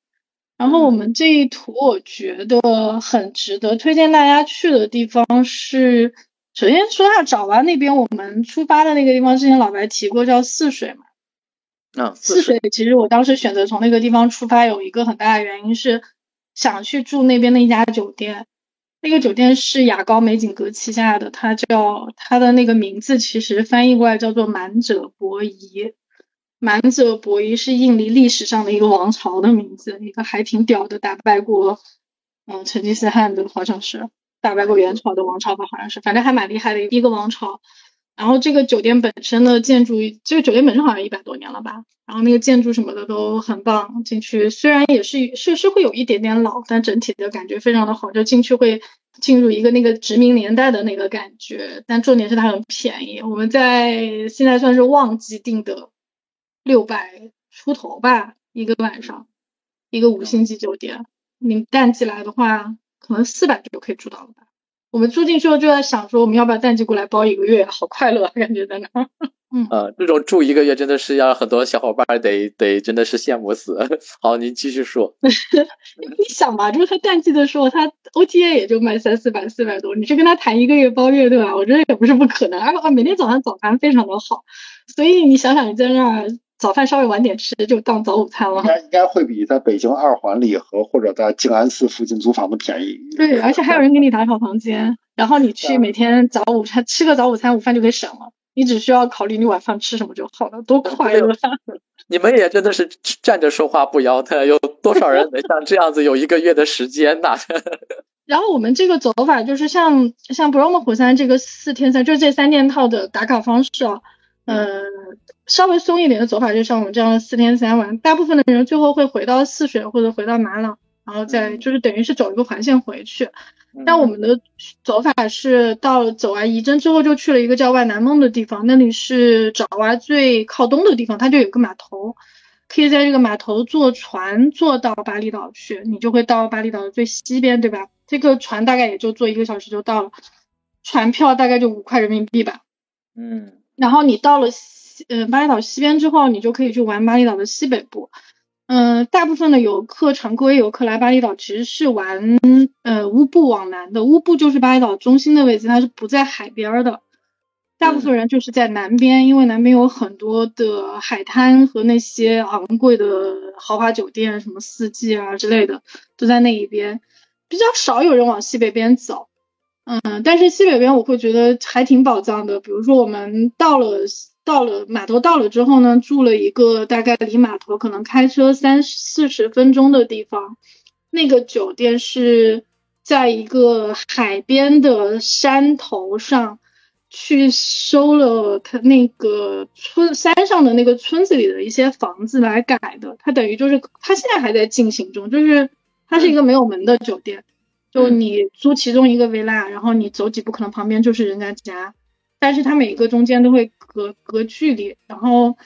然后我们这一图我觉得很值得推荐大家去的地方是，首先说下爪哇那边，我们出发的那个地方之前老白提过叫泗水嘛。嗯，泗水其实我当时选择从那个地方出发有一个很大的原因是想去住那边的一家酒店。那个酒店是雅高美景阁旗下的，它叫它的那个名字其实翻译过来叫做满者伯夷。满者伯夷是印尼历史上的一个王朝的名字，一个还挺屌的，打败过嗯成吉思汗的，好像是打败过元朝的王朝吧，好像是，反正还蛮厉害的一个王朝。然后这个酒店本身的建筑，这个酒店本身好像一百多年了吧。然后那个建筑什么的都很棒，进去虽然也是是是会有一点点老，但整体的感觉非常的好，就进去会进入一个那个殖民年代的那个感觉。但重点是它很便宜，我们在现在算是旺季订的六百出头吧一个晚上，一个五星级酒店。你淡季来的话，可能四百就可以住到了吧。我们住进去后就在想说，我们要不要淡季过来包一个月？好快乐，感觉在那儿。嗯，呃，这种住一个月真的是让很多小伙伴得得真的是羡慕死。[laughs] 好，您继续说。[laughs] 你想吧，就是他淡季的时候，他 OTA 也就卖三四百、四百多，你去跟他谈一个月包月，对吧？我觉得也不是不可能。而且每天早上早餐非常的好，所以你想想，你在那儿。早饭稍微晚点吃，就当早午餐了。应该应该会比在北京二环里和或者在静安寺附近租房子便宜。对，而且还有人给你打扫房间，然后你去每天早午餐吃个早午餐，午饭就可以省了。你只需要考虑你晚饭吃什么就好了，多快乐！[laughs] 你们也真的是站着说话不腰疼，有多少人能像这样子有一个月的时间呢？[laughs] 然后我们这个走法就是像像 Bromo 火山这个四天三，就是这三件套的打卡方式啊。嗯，稍微松一点的走法，就像我们这样的四天三晚，大部分的人最后会回到泗水或者回到马朗，然后再就是等于是走一个环线回去。但我们的走法是到走完仪征之后，就去了一个叫万南梦的地方，那里是爪哇最靠东的地方，它就有个码头，可以在这个码头坐船坐到巴厘岛去，你就会到巴厘岛的最西边，对吧？这个船大概也就坐一个小时就到了，船票大概就五块人民币吧。嗯。然后你到了西，呃，巴厘岛西边之后，你就可以去玩巴厘岛的西北部。嗯，大部分的游客，常规游客来巴厘岛其实是玩，呃，乌布往南的。乌布就是巴厘岛中心的位置，它是不在海边的。大部分人就是在南边，因为南边有很多的海滩和那些昂贵的豪华酒店，什么四季啊之类的，都在那一边。比较少有人往西北边走。嗯，但是西北边我会觉得还挺宝藏的。比如说我们到了到了码头到了之后呢，住了一个大概离码头可能开车三四十分钟的地方，那个酒店是在一个海边的山头上，去收了他那个村山上的那个村子里的一些房子来改的。它等于就是它现在还在进行中，就是它是一个没有门的酒店。就你租其中一个 villa，然后你走几步可能旁边就是人家家，但是它每个中间都会隔隔距离，然后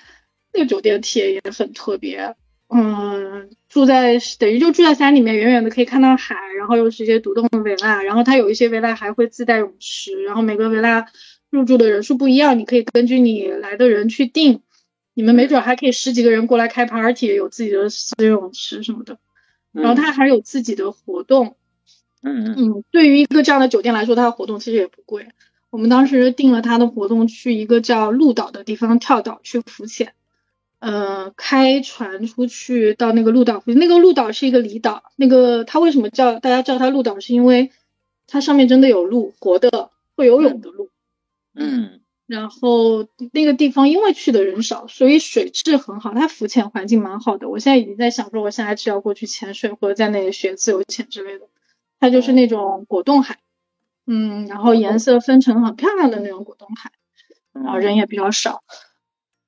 那个酒店体验也很特别，嗯，住在等于就住在山里面，远远的可以看到海，然后又是一些独栋的 villa，然后它有一些 villa 还会自带泳池，然后每个 villa 入住的人数不一样，你可以根据你来的人去定，你们没准还可以十几个人过来开 party，有自己的私人泳池什么的，然后它还有自己的活动。嗯嗯，对于一个这样的酒店来说，它的活动其实也不贵。我们当时订了它的活动，去一个叫鹿岛的地方跳岛去浮潜，呃，开船出去到那个鹿岛。那个鹿岛是一个离岛，那个它为什么叫大家叫它鹿岛，是因为它上面真的有鹿，活的会游泳的鹿。嗯，然后那个地方因为去的人少，所以水质很好，它浮潜环境蛮好的。我现在已经在想说，我下一次要过去潜水，或者在那里学自由潜之类的。它就是那种果冻海，嗯，然后颜色分成很漂亮的那种果冻海，然后人也比较少。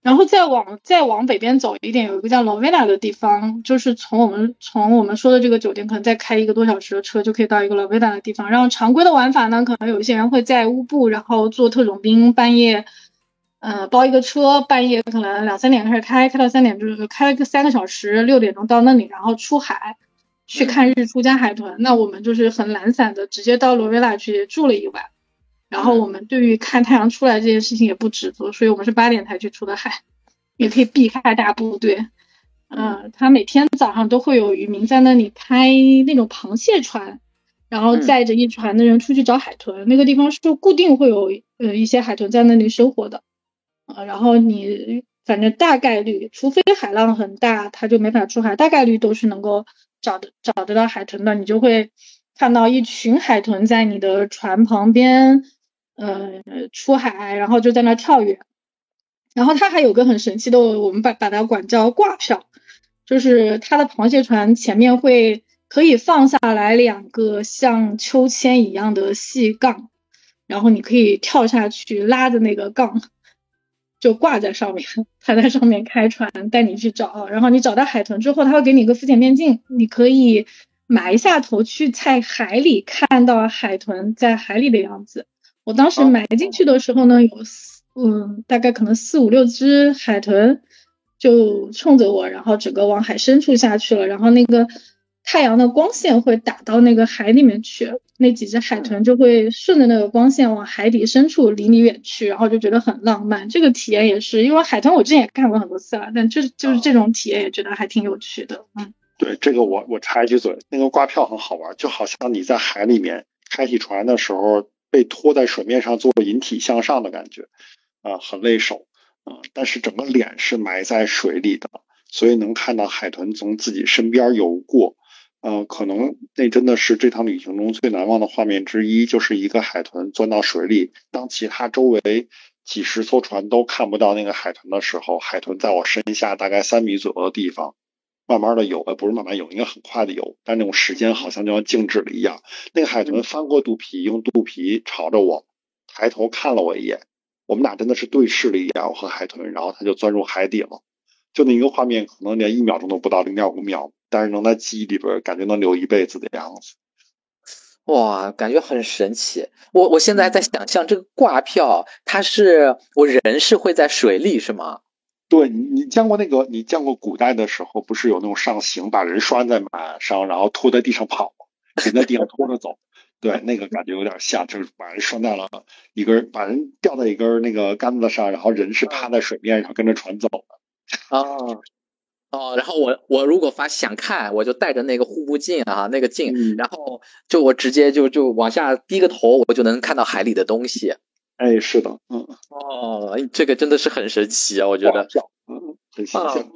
然后再往再往北边走一点，有一个叫 Lovella 的地方，就是从我们从我们说的这个酒店，可能再开一个多小时的车就可以到一个 Lovella 的地方。然后常规的玩法呢，可能有一些人会在乌布，然后做特种兵，半夜，呃，包一个车，半夜可能两三点开始开，开到三点就是，开了个三个小时，六点钟到那里，然后出海。去看日出加海豚，那我们就是很懒散的，直接到罗维拉去住了一晚。然后我们对于看太阳出来这件事情也不执着，所以我们是八点才去出的海，也可以避开大部队。嗯，他每天早上都会有渔民在那里开那种螃蟹船，然后载着一船的人出去找海豚。那个地方是固定会有呃一些海豚在那里生活的。呃，然后你反正大概率，除非海浪很大，它就没法出海，大概率都是能够。找得找得到海豚的，你就会看到一群海豚在你的船旁边，呃，出海，然后就在那跳跃。然后它还有个很神奇的，我们把把它管叫挂票，就是它的螃蟹船前面会可以放下来两个像秋千一样的细杠，然后你可以跳下去拉着那个杠。就挂在上面，[laughs] 他在上面开船带你去找，然后你找到海豚之后，他会给你一个浮潜面镜，你可以埋下头去在海里看到海豚在海里的样子。我当时埋进去的时候呢，有四嗯，大概可能四五六只海豚就冲着我，然后整个往海深处下去了，然后那个。太阳的光线会打到那个海里面去，那几只海豚就会顺着那个光线往海底深处离你远去，然后就觉得很浪漫。这个体验也是，因为海豚我之前也干过很多次了，但就是就是这种体验也觉得还挺有趣的。嗯，对，这个我我插一句嘴，那个挂票很好玩，就好像你在海里面开起船的时候被拖在水面上做引体向上的感觉，啊，很累手，啊，但是整个脸是埋在水里的，所以能看到海豚从自己身边游过。呃，可能那真的是这趟旅行中最难忘的画面之一，就是一个海豚钻到水里，当其他周围几十艘船都看不到那个海豚的时候，海豚在我身下大概三米左右的地方，慢慢的游，呃，不是慢慢游，应该很快的游，但那种时间好像就要静止了一样。那个海豚翻过肚皮，用肚皮朝着我，抬头看了我一眼，我们俩真的是对视了一眼，我和海豚，然后它就钻入海底了。就那一个画面，可能连一秒钟都不到，零点五秒。但是能在记忆里边，感觉能留一辈子的样子，哇，感觉很神奇。我我现在在想象这个挂票，它是我人是会在水里是吗？对你，你见过那个？你见过古代的时候，不是有那种上刑，把人拴在马上，然后拖在地上跑，人在地上拖着走？[laughs] 对，那个感觉有点像，就是把人拴在了一根，把人吊在一根那个杆子上，然后人是趴在水面上跟着船走的。啊。哦，然后我我如果发想看，我就带着那个护目镜啊，那个镜，然后就我直接就就往下低个头，我就能看到海里的东西。哎，是的，嗯，哦，这个真的是很神奇啊，我觉得，嗯，很形象。啊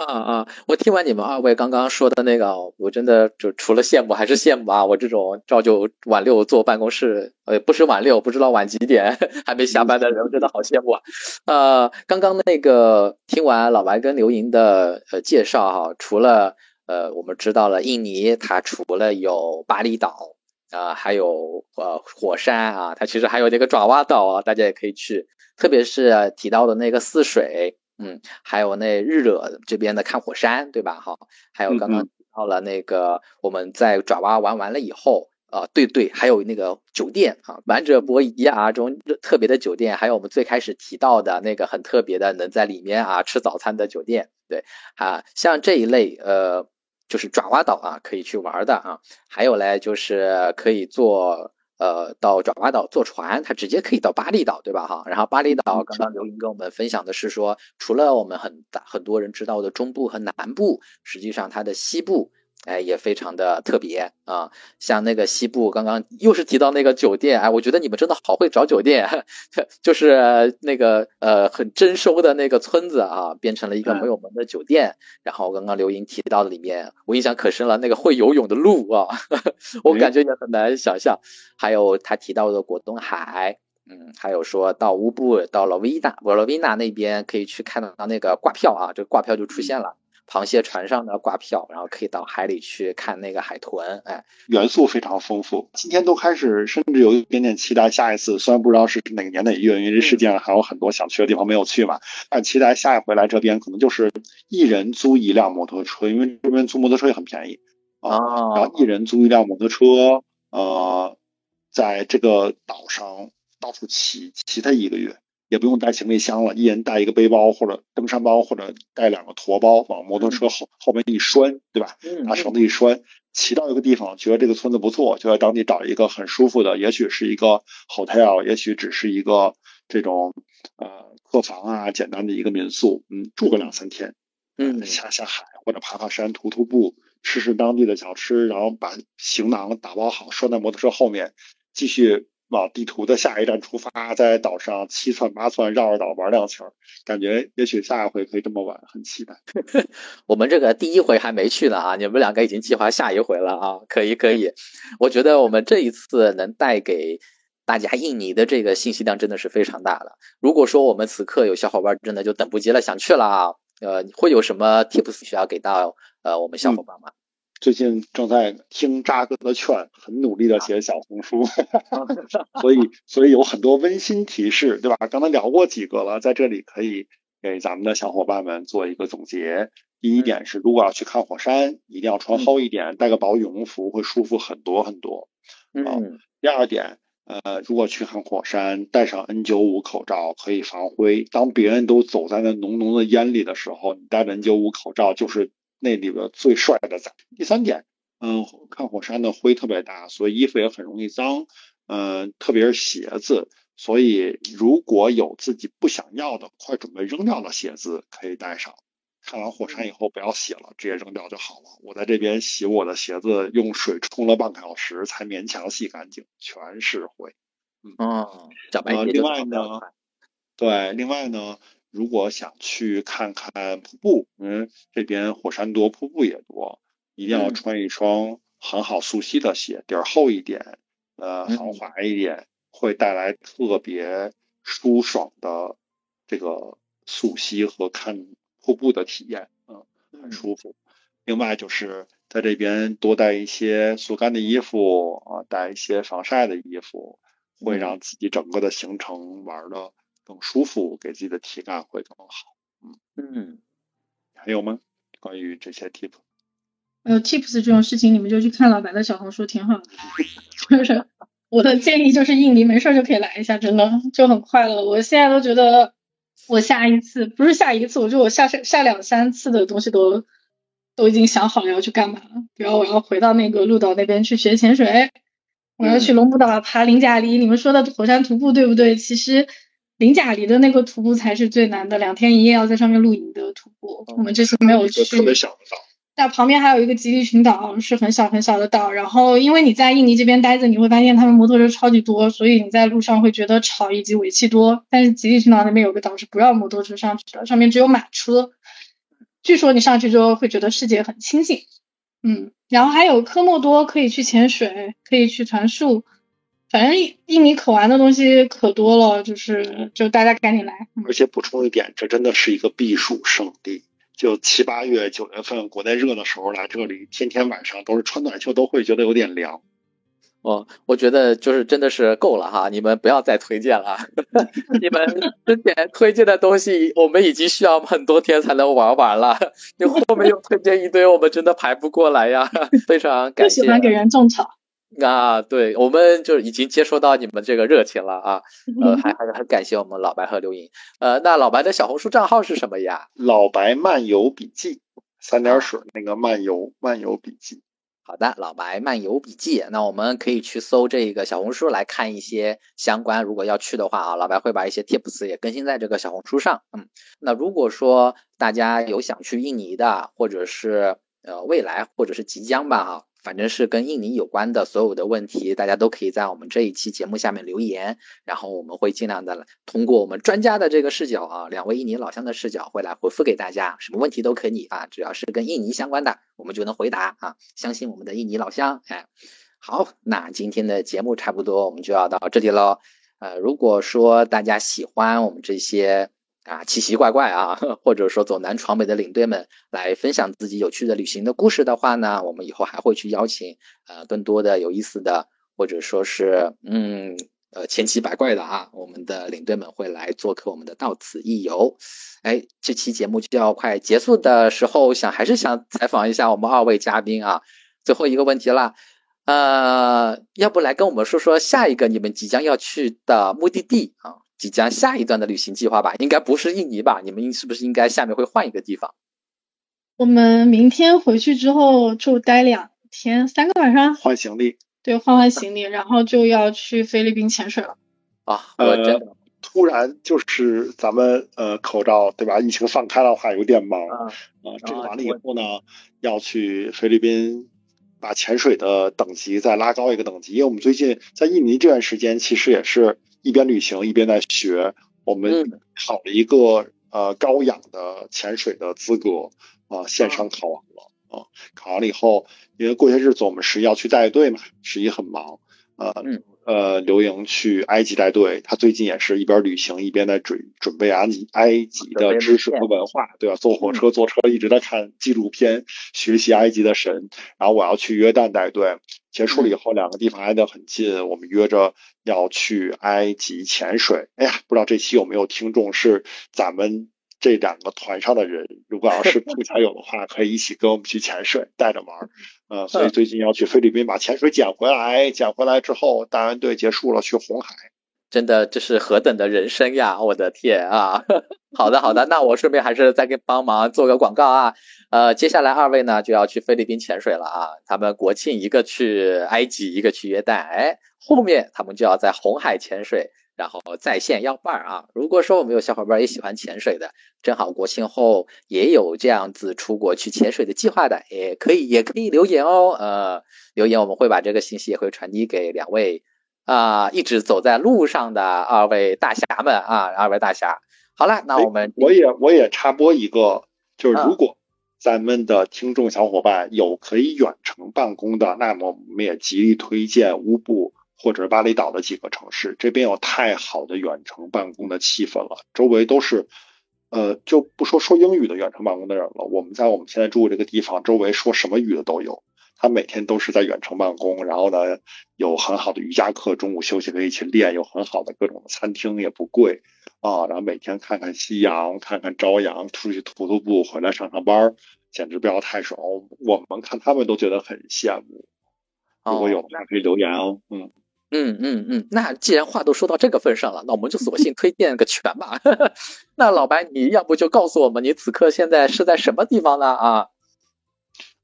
啊啊！我听完你们二位刚刚说的那个，我真的就除了羡慕还是羡慕啊！我这种朝九晚六坐办公室，呃，不是晚六，不知道晚几点 [laughs] 还没下班的人，真的好羡慕啊！呃，刚刚那个听完老白跟刘莹的呃介绍哈，除了呃我们知道了印尼，它除了有巴厘岛啊，还有呃火山啊，它其实还有那个爪哇岛啊，大家也可以去，特别是提到的那个泗水。嗯，还有那日惹这边的看火山，对吧？哈，还有刚刚提到了那个我们在爪哇玩完了以后，啊，对对，还有那个酒店啊，玩者博弈啊中特别的酒店，还有我们最开始提到的那个很特别的能在里面啊吃早餐的酒店，对啊，像这一类呃，就是爪哇岛啊可以去玩的啊，还有嘞就是可以做。呃，到爪哇岛坐船，它直接可以到巴厘岛，对吧？哈，然后巴厘岛，刚刚刘莹跟我们分享的是说，除了我们很大很多人知道的中部和南部，实际上它的西部。哎，也非常的特别啊，像那个西部，刚刚又是提到那个酒店，哎，我觉得你们真的好会找酒店，[laughs] 就是那个呃很征收的那个村子啊，变成了一个没有门的酒店。然后刚刚刘莹提到的里面，我印象可深了，那个会游泳的鹿啊，[laughs] 我感觉也很难想象。还有他提到的果冻海，嗯，还有说到乌布到了维纳，维纳那边可以去看到那个挂票啊，这个挂票就出现了。螃蟹船上的挂票，然后可以到海里去看那个海豚，哎，元素非常丰富。今天都开始，甚至有一点点期待下一次。虽然不知道是哪个年哪月，因为这世界上还有很多想去的地方没有去嘛，但期待下一回来这边可能就是一人租一辆摩托车，因为这边租摩托车也很便宜啊。然后一人租一辆摩托车，呃，在这个岛上到处骑骑它一个月。也不用带行李箱了，一人带一个背包或者登山包，或者带两个驮包，往摩托车后后面一拴，对吧？拿绳子一拴，骑到一个地方，觉得这个村子不错，就在当地找一个很舒服的，也许是一个 hotel，也许只是一个这种呃客房啊，简单的一个民宿，嗯，住个两三天，嗯，下下海或者爬爬山、徒徒步，吃吃当地的小吃，然后把行囊打包好，拴在摩托车后面，继续。往地图的下一站出发，在岛上七窜八窜，绕着岛玩两圈，感觉也许下一回可以这么玩，很期待。[laughs] 我们这个第一回还没去呢啊，你们两个已经计划下一回了啊，可以可以。我觉得我们这一次能带给大家印尼的这个信息量真的是非常大了。如果说我们此刻有小伙伴真的就等不及了，想去了啊，呃，会有什么 tips 需要给到呃我们小伙伴吗？最近正在听扎哥的劝，很努力的写小红书，[laughs] 所以所以有很多温馨提示，对吧？刚才聊过几个了，在这里可以给咱们的小伙伴们做一个总结。第一点是，如果要去看火山，一定要穿厚一点，带个薄羽绒服会舒服很多很多。嗯。第二点，呃，如果去看火山，戴上 N95 口罩可以防灰。当别人都走在那浓浓的烟里的时候，你戴着 N95 口罩就是。那里边最帅的仔。第三点，嗯，看火山的灰特别大，所以衣服也很容易脏，嗯，特别是鞋子。所以如果有自己不想要的、快准备扔掉的鞋子，可以带上。看完火山以后不要洗了，直接扔掉就好了。我在这边洗我的鞋子，用水冲了半个小时才勉强洗干净，全是灰。嗯，另外呢，对，另外呢。如果想去看看瀑布，嗯，这边火山多，瀑布也多，一定要穿一双很好速吸的鞋，底儿厚一点，呃，防滑一点，会带来特别舒爽的这个速吸和看瀑布的体验，嗯，很舒服。另外就是在这边多带一些速干的衣服啊，带一些防晒的衣服，会让自己整个的行程玩的。更舒服，给自己的体感会更好。嗯嗯，还有吗？关于这些 tip？呃，tips 这种事情，你们就去看老白的小红书，挺好的。[laughs] 就是我的建议，就是印尼没事就可以来一下，真的就很快乐。我现在都觉得，我下一次不是下一次，我就我下下下两三次的东西都都已经想好了要去干嘛了。比如我要回到那个鹿岛那边去学潜水，我要去龙目岛爬林贾里。你们说的火山徒步对不对？其实。林贾里的那个徒步才是最难的，两天一夜要在上面露营的徒步，我们这次没有去。特别小的岛。但旁边还有一个吉利群岛，是很小很小的岛。然后因为你在印尼这边待着，你会发现他们摩托车超级多，所以你在路上会觉得吵以及尾气多。但是吉利群岛那边有个岛是不让摩托车上去的，上面只有马车。据说你上去之后会觉得世界很清静。嗯，然后还有科莫多可以去潜水，可以去传树，反正印尼可玩的东西可多了，就是就大家赶紧来。而且补充一点，这真的是一个避暑胜地。就七八月、九月份国内热的时候来这里，天天晚上都是穿短袖都会觉得有点凉。哦，我觉得就是真的是够了哈，你们不要再推荐了。[laughs] 你们之前推荐的东西，我们已经需要很多天才能玩完了。你后面又推荐一堆，我们真的排不过来呀。非常感谢。喜欢给人种草啊，对，我们就已经接收到你们这个热情了啊。呃，还 [laughs] 还是很感谢我们老白和刘莹。呃，那老白的小红书账号是什么呀？老白漫游笔记，三点水那个漫游漫游笔记。好的，老白漫游笔记，那我们可以去搜这个小红书来看一些相关。如果要去的话啊，老白会把一些 tips 也更新在这个小红书上。嗯，那如果说大家有想去印尼的，或者是呃未来或者是即将吧哈。反正是跟印尼有关的所有的问题，大家都可以在我们这一期节目下面留言，然后我们会尽量的通过我们专家的这个视角啊，两位印尼老乡的视角会来回复给大家，什么问题都可以啊，只要是跟印尼相关的，我们就能回答啊，相信我们的印尼老乡，哎，好，那今天的节目差不多，我们就要到这里喽，呃，如果说大家喜欢我们这些。啊，奇奇怪怪啊，[laughs] 或者说走南闯北的领队们来分享自己有趣的旅行的故事的话呢，我们以后还会去邀请呃更多的有意思的，或者说是嗯呃千奇百怪的啊，我们的领队们会来做客我们的到此一游。哎，这期节目就要快结束的时候，想还是想采访一下我们二位嘉宾啊，最后一个问题了，呃，要不来跟我们说说下一个你们即将要去的目的地啊？即将下一段的旅行计划吧，应该不是印尼吧？你们是不是应该下面会换一个地方？我们明天回去之后就待两天，三个晚上。换行李。对，换换行李，然后就要去菲律宾潜水了。啊，呃，突然就是咱们呃口罩对吧？疫情放开的话有点忙啊。啊，这个完了以后呢，要去菲律宾把潜水的等级再拉高一个等级，因为我们最近在印尼这段时间其实也是。一边旅行一边在学，我们考了一个呃高氧的潜水的资格啊，线上考完了啊，考完了以后，因为过些日子我们十一要去带队嘛，十一很忙啊。呃，呃刘莹去埃及带队，她最近也是一边旅行一边在准准备埃及埃及的知识和文化，对吧？坐火车坐车一直在看纪录片，学习埃及的神。然后我要去约旦带队，结束了以后两个地方挨得很近，我们约着要去埃及潜水。哎呀，不知道这期有没有听众是咱们。这两个团上的人，如果要是碰巧有的话，可以一起跟我们去潜水，带着玩儿。呃，所以最近要去菲律宾把潜水捡回来，捡回来之后大安队结束了，去红海。真的，这是何等的人生呀！我的天啊！[laughs] 好的，好的，那我顺便还是再给帮忙做个广告啊。呃，接下来二位呢就要去菲律宾潜水了啊。他们国庆一个去埃及，一个去约旦，哎，后面他们就要在红海潜水。然后在线要伴儿啊！如果说我们有小伙伴也喜欢潜水的，正好国庆后也有这样子出国去潜水的计划的，也可以也可以留言哦。呃，留言我们会把这个信息也会传递给两位啊，一直走在路上的二位大侠们啊，二位大侠。好了，那我们我也我也插播一个，就是如果咱们的听众小伙伴有可以远程办公的，那么我们也极力推荐乌布。或者巴厘岛的几个城市，这边有太好的远程办公的气氛了，周围都是，呃，就不说说英语的远程办公的人了。我们在我们现在住这个地方，周围说什么语的都有，他每天都是在远程办公。然后呢，有很好的瑜伽课，中午休息可以去练，有很好的各种的餐厅，也不贵啊。然后每天看看夕阳，看看朝阳，出去徒徒步，回来上上班，简直不要太爽。我们看他们都觉得很羡慕。如果有的话，可以留言哦。嗯。嗯嗯嗯，那既然话都说到这个份上了，那我们就索性推荐个全吧。[laughs] 那老白，你要不就告诉我们，你此刻现在是在什么地方呢？啊？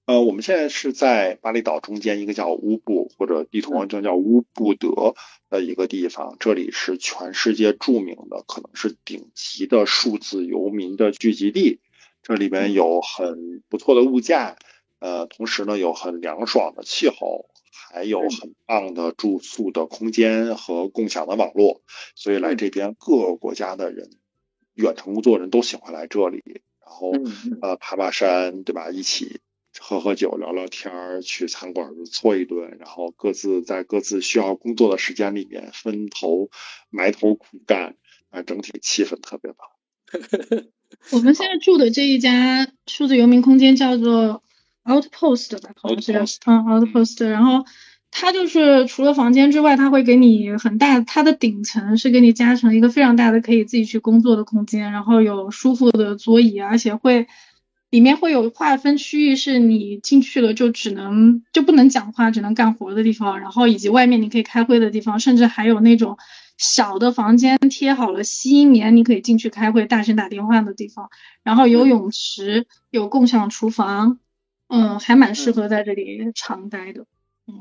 呃，我们现在是在巴厘岛中间一个叫乌布，或者地图上叫乌布德的一个地方。这里是全世界著名的，可能是顶级的数字游民的聚集地。这里边有很不错的物价，呃，同时呢有很凉爽的气候。还有很棒的住宿的空间和共享的网络，所以来这边各个国家的人，远程工作人都喜欢来这里。然后呃爬爬山，对吧？一起喝喝酒、聊聊天儿，去餐馆搓一顿，然后各自在各自需要工作的时间里面分头埋头苦干，啊，整体气氛特别棒。[laughs] 我们现在住的这一家数字游民空间叫做 Outpost 吧，好像是，嗯，Outpost。然后它就是除了房间之外，它会给你很大，它的顶层是给你加成一个非常大的可以自己去工作的空间，然后有舒服的桌椅，而且会里面会有划分区域，是你进去了就只能就不能讲话，只能干活的地方，然后以及外面你可以开会的地方，甚至还有那种。小的房间贴好了吸音棉，你可以进去开会、大声打电话的地方。然后有泳池，有共享厨房，嗯，还蛮适合在这里常待的。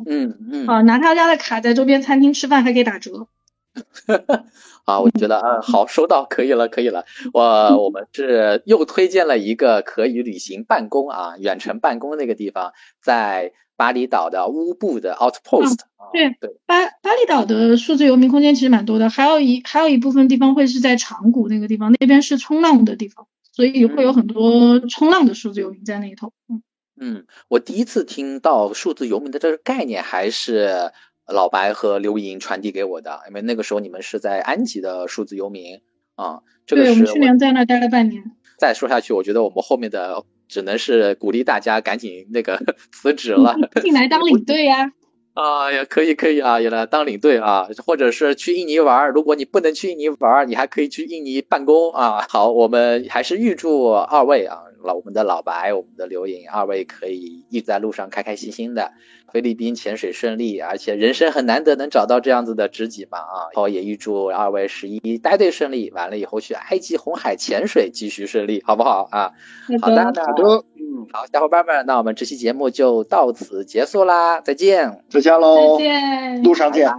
嗯嗯。好，拿他家的卡在周边餐厅吃饭还可以打折。[laughs] 啊，我觉得啊，好，收到，可以了，可以了。我我们是又推荐了一个可以旅行办公啊，远程办公那个地方，在。巴厘岛的乌布的 Outpost，对对，巴巴厘岛的数字游民空间其实蛮多的，还有一还有一部分地方会是在长谷那个地方，那边是冲浪的地方，所以会有很多冲浪的数字游民在那里头。嗯嗯，我第一次听到数字游民的这个概念，还是老白和刘莹传递给我的，因为那个时候你们是在安吉的数字游民啊。这个对，我们去年在那待了半年。再说下去，我觉得我们后面的。只能是鼓励大家赶紧那个 [laughs] 辞职了，[laughs] 进来当领队呀！啊，啊也可以可以啊，也来当领队啊，或者是去印尼玩。如果你不能去印尼玩，你还可以去印尼办公啊。好，我们还是预祝二位啊。老我们的老白，我们的刘颖，二位可以一直在路上开开心心的，菲律宾潜水顺利，而且人生很难得能找到这样子的知己嘛啊！然后也预祝二位十一带队顺利，完了以后去埃及红海潜水继续顺利，好不好啊？[laughs] 好的，好的，嗯，好，小伙伴们，那我们这期节目就到此结束啦，再见，再见喽，再见，路上见，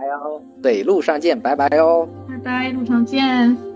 对，路上见，拜拜哟，拜拜，路上见。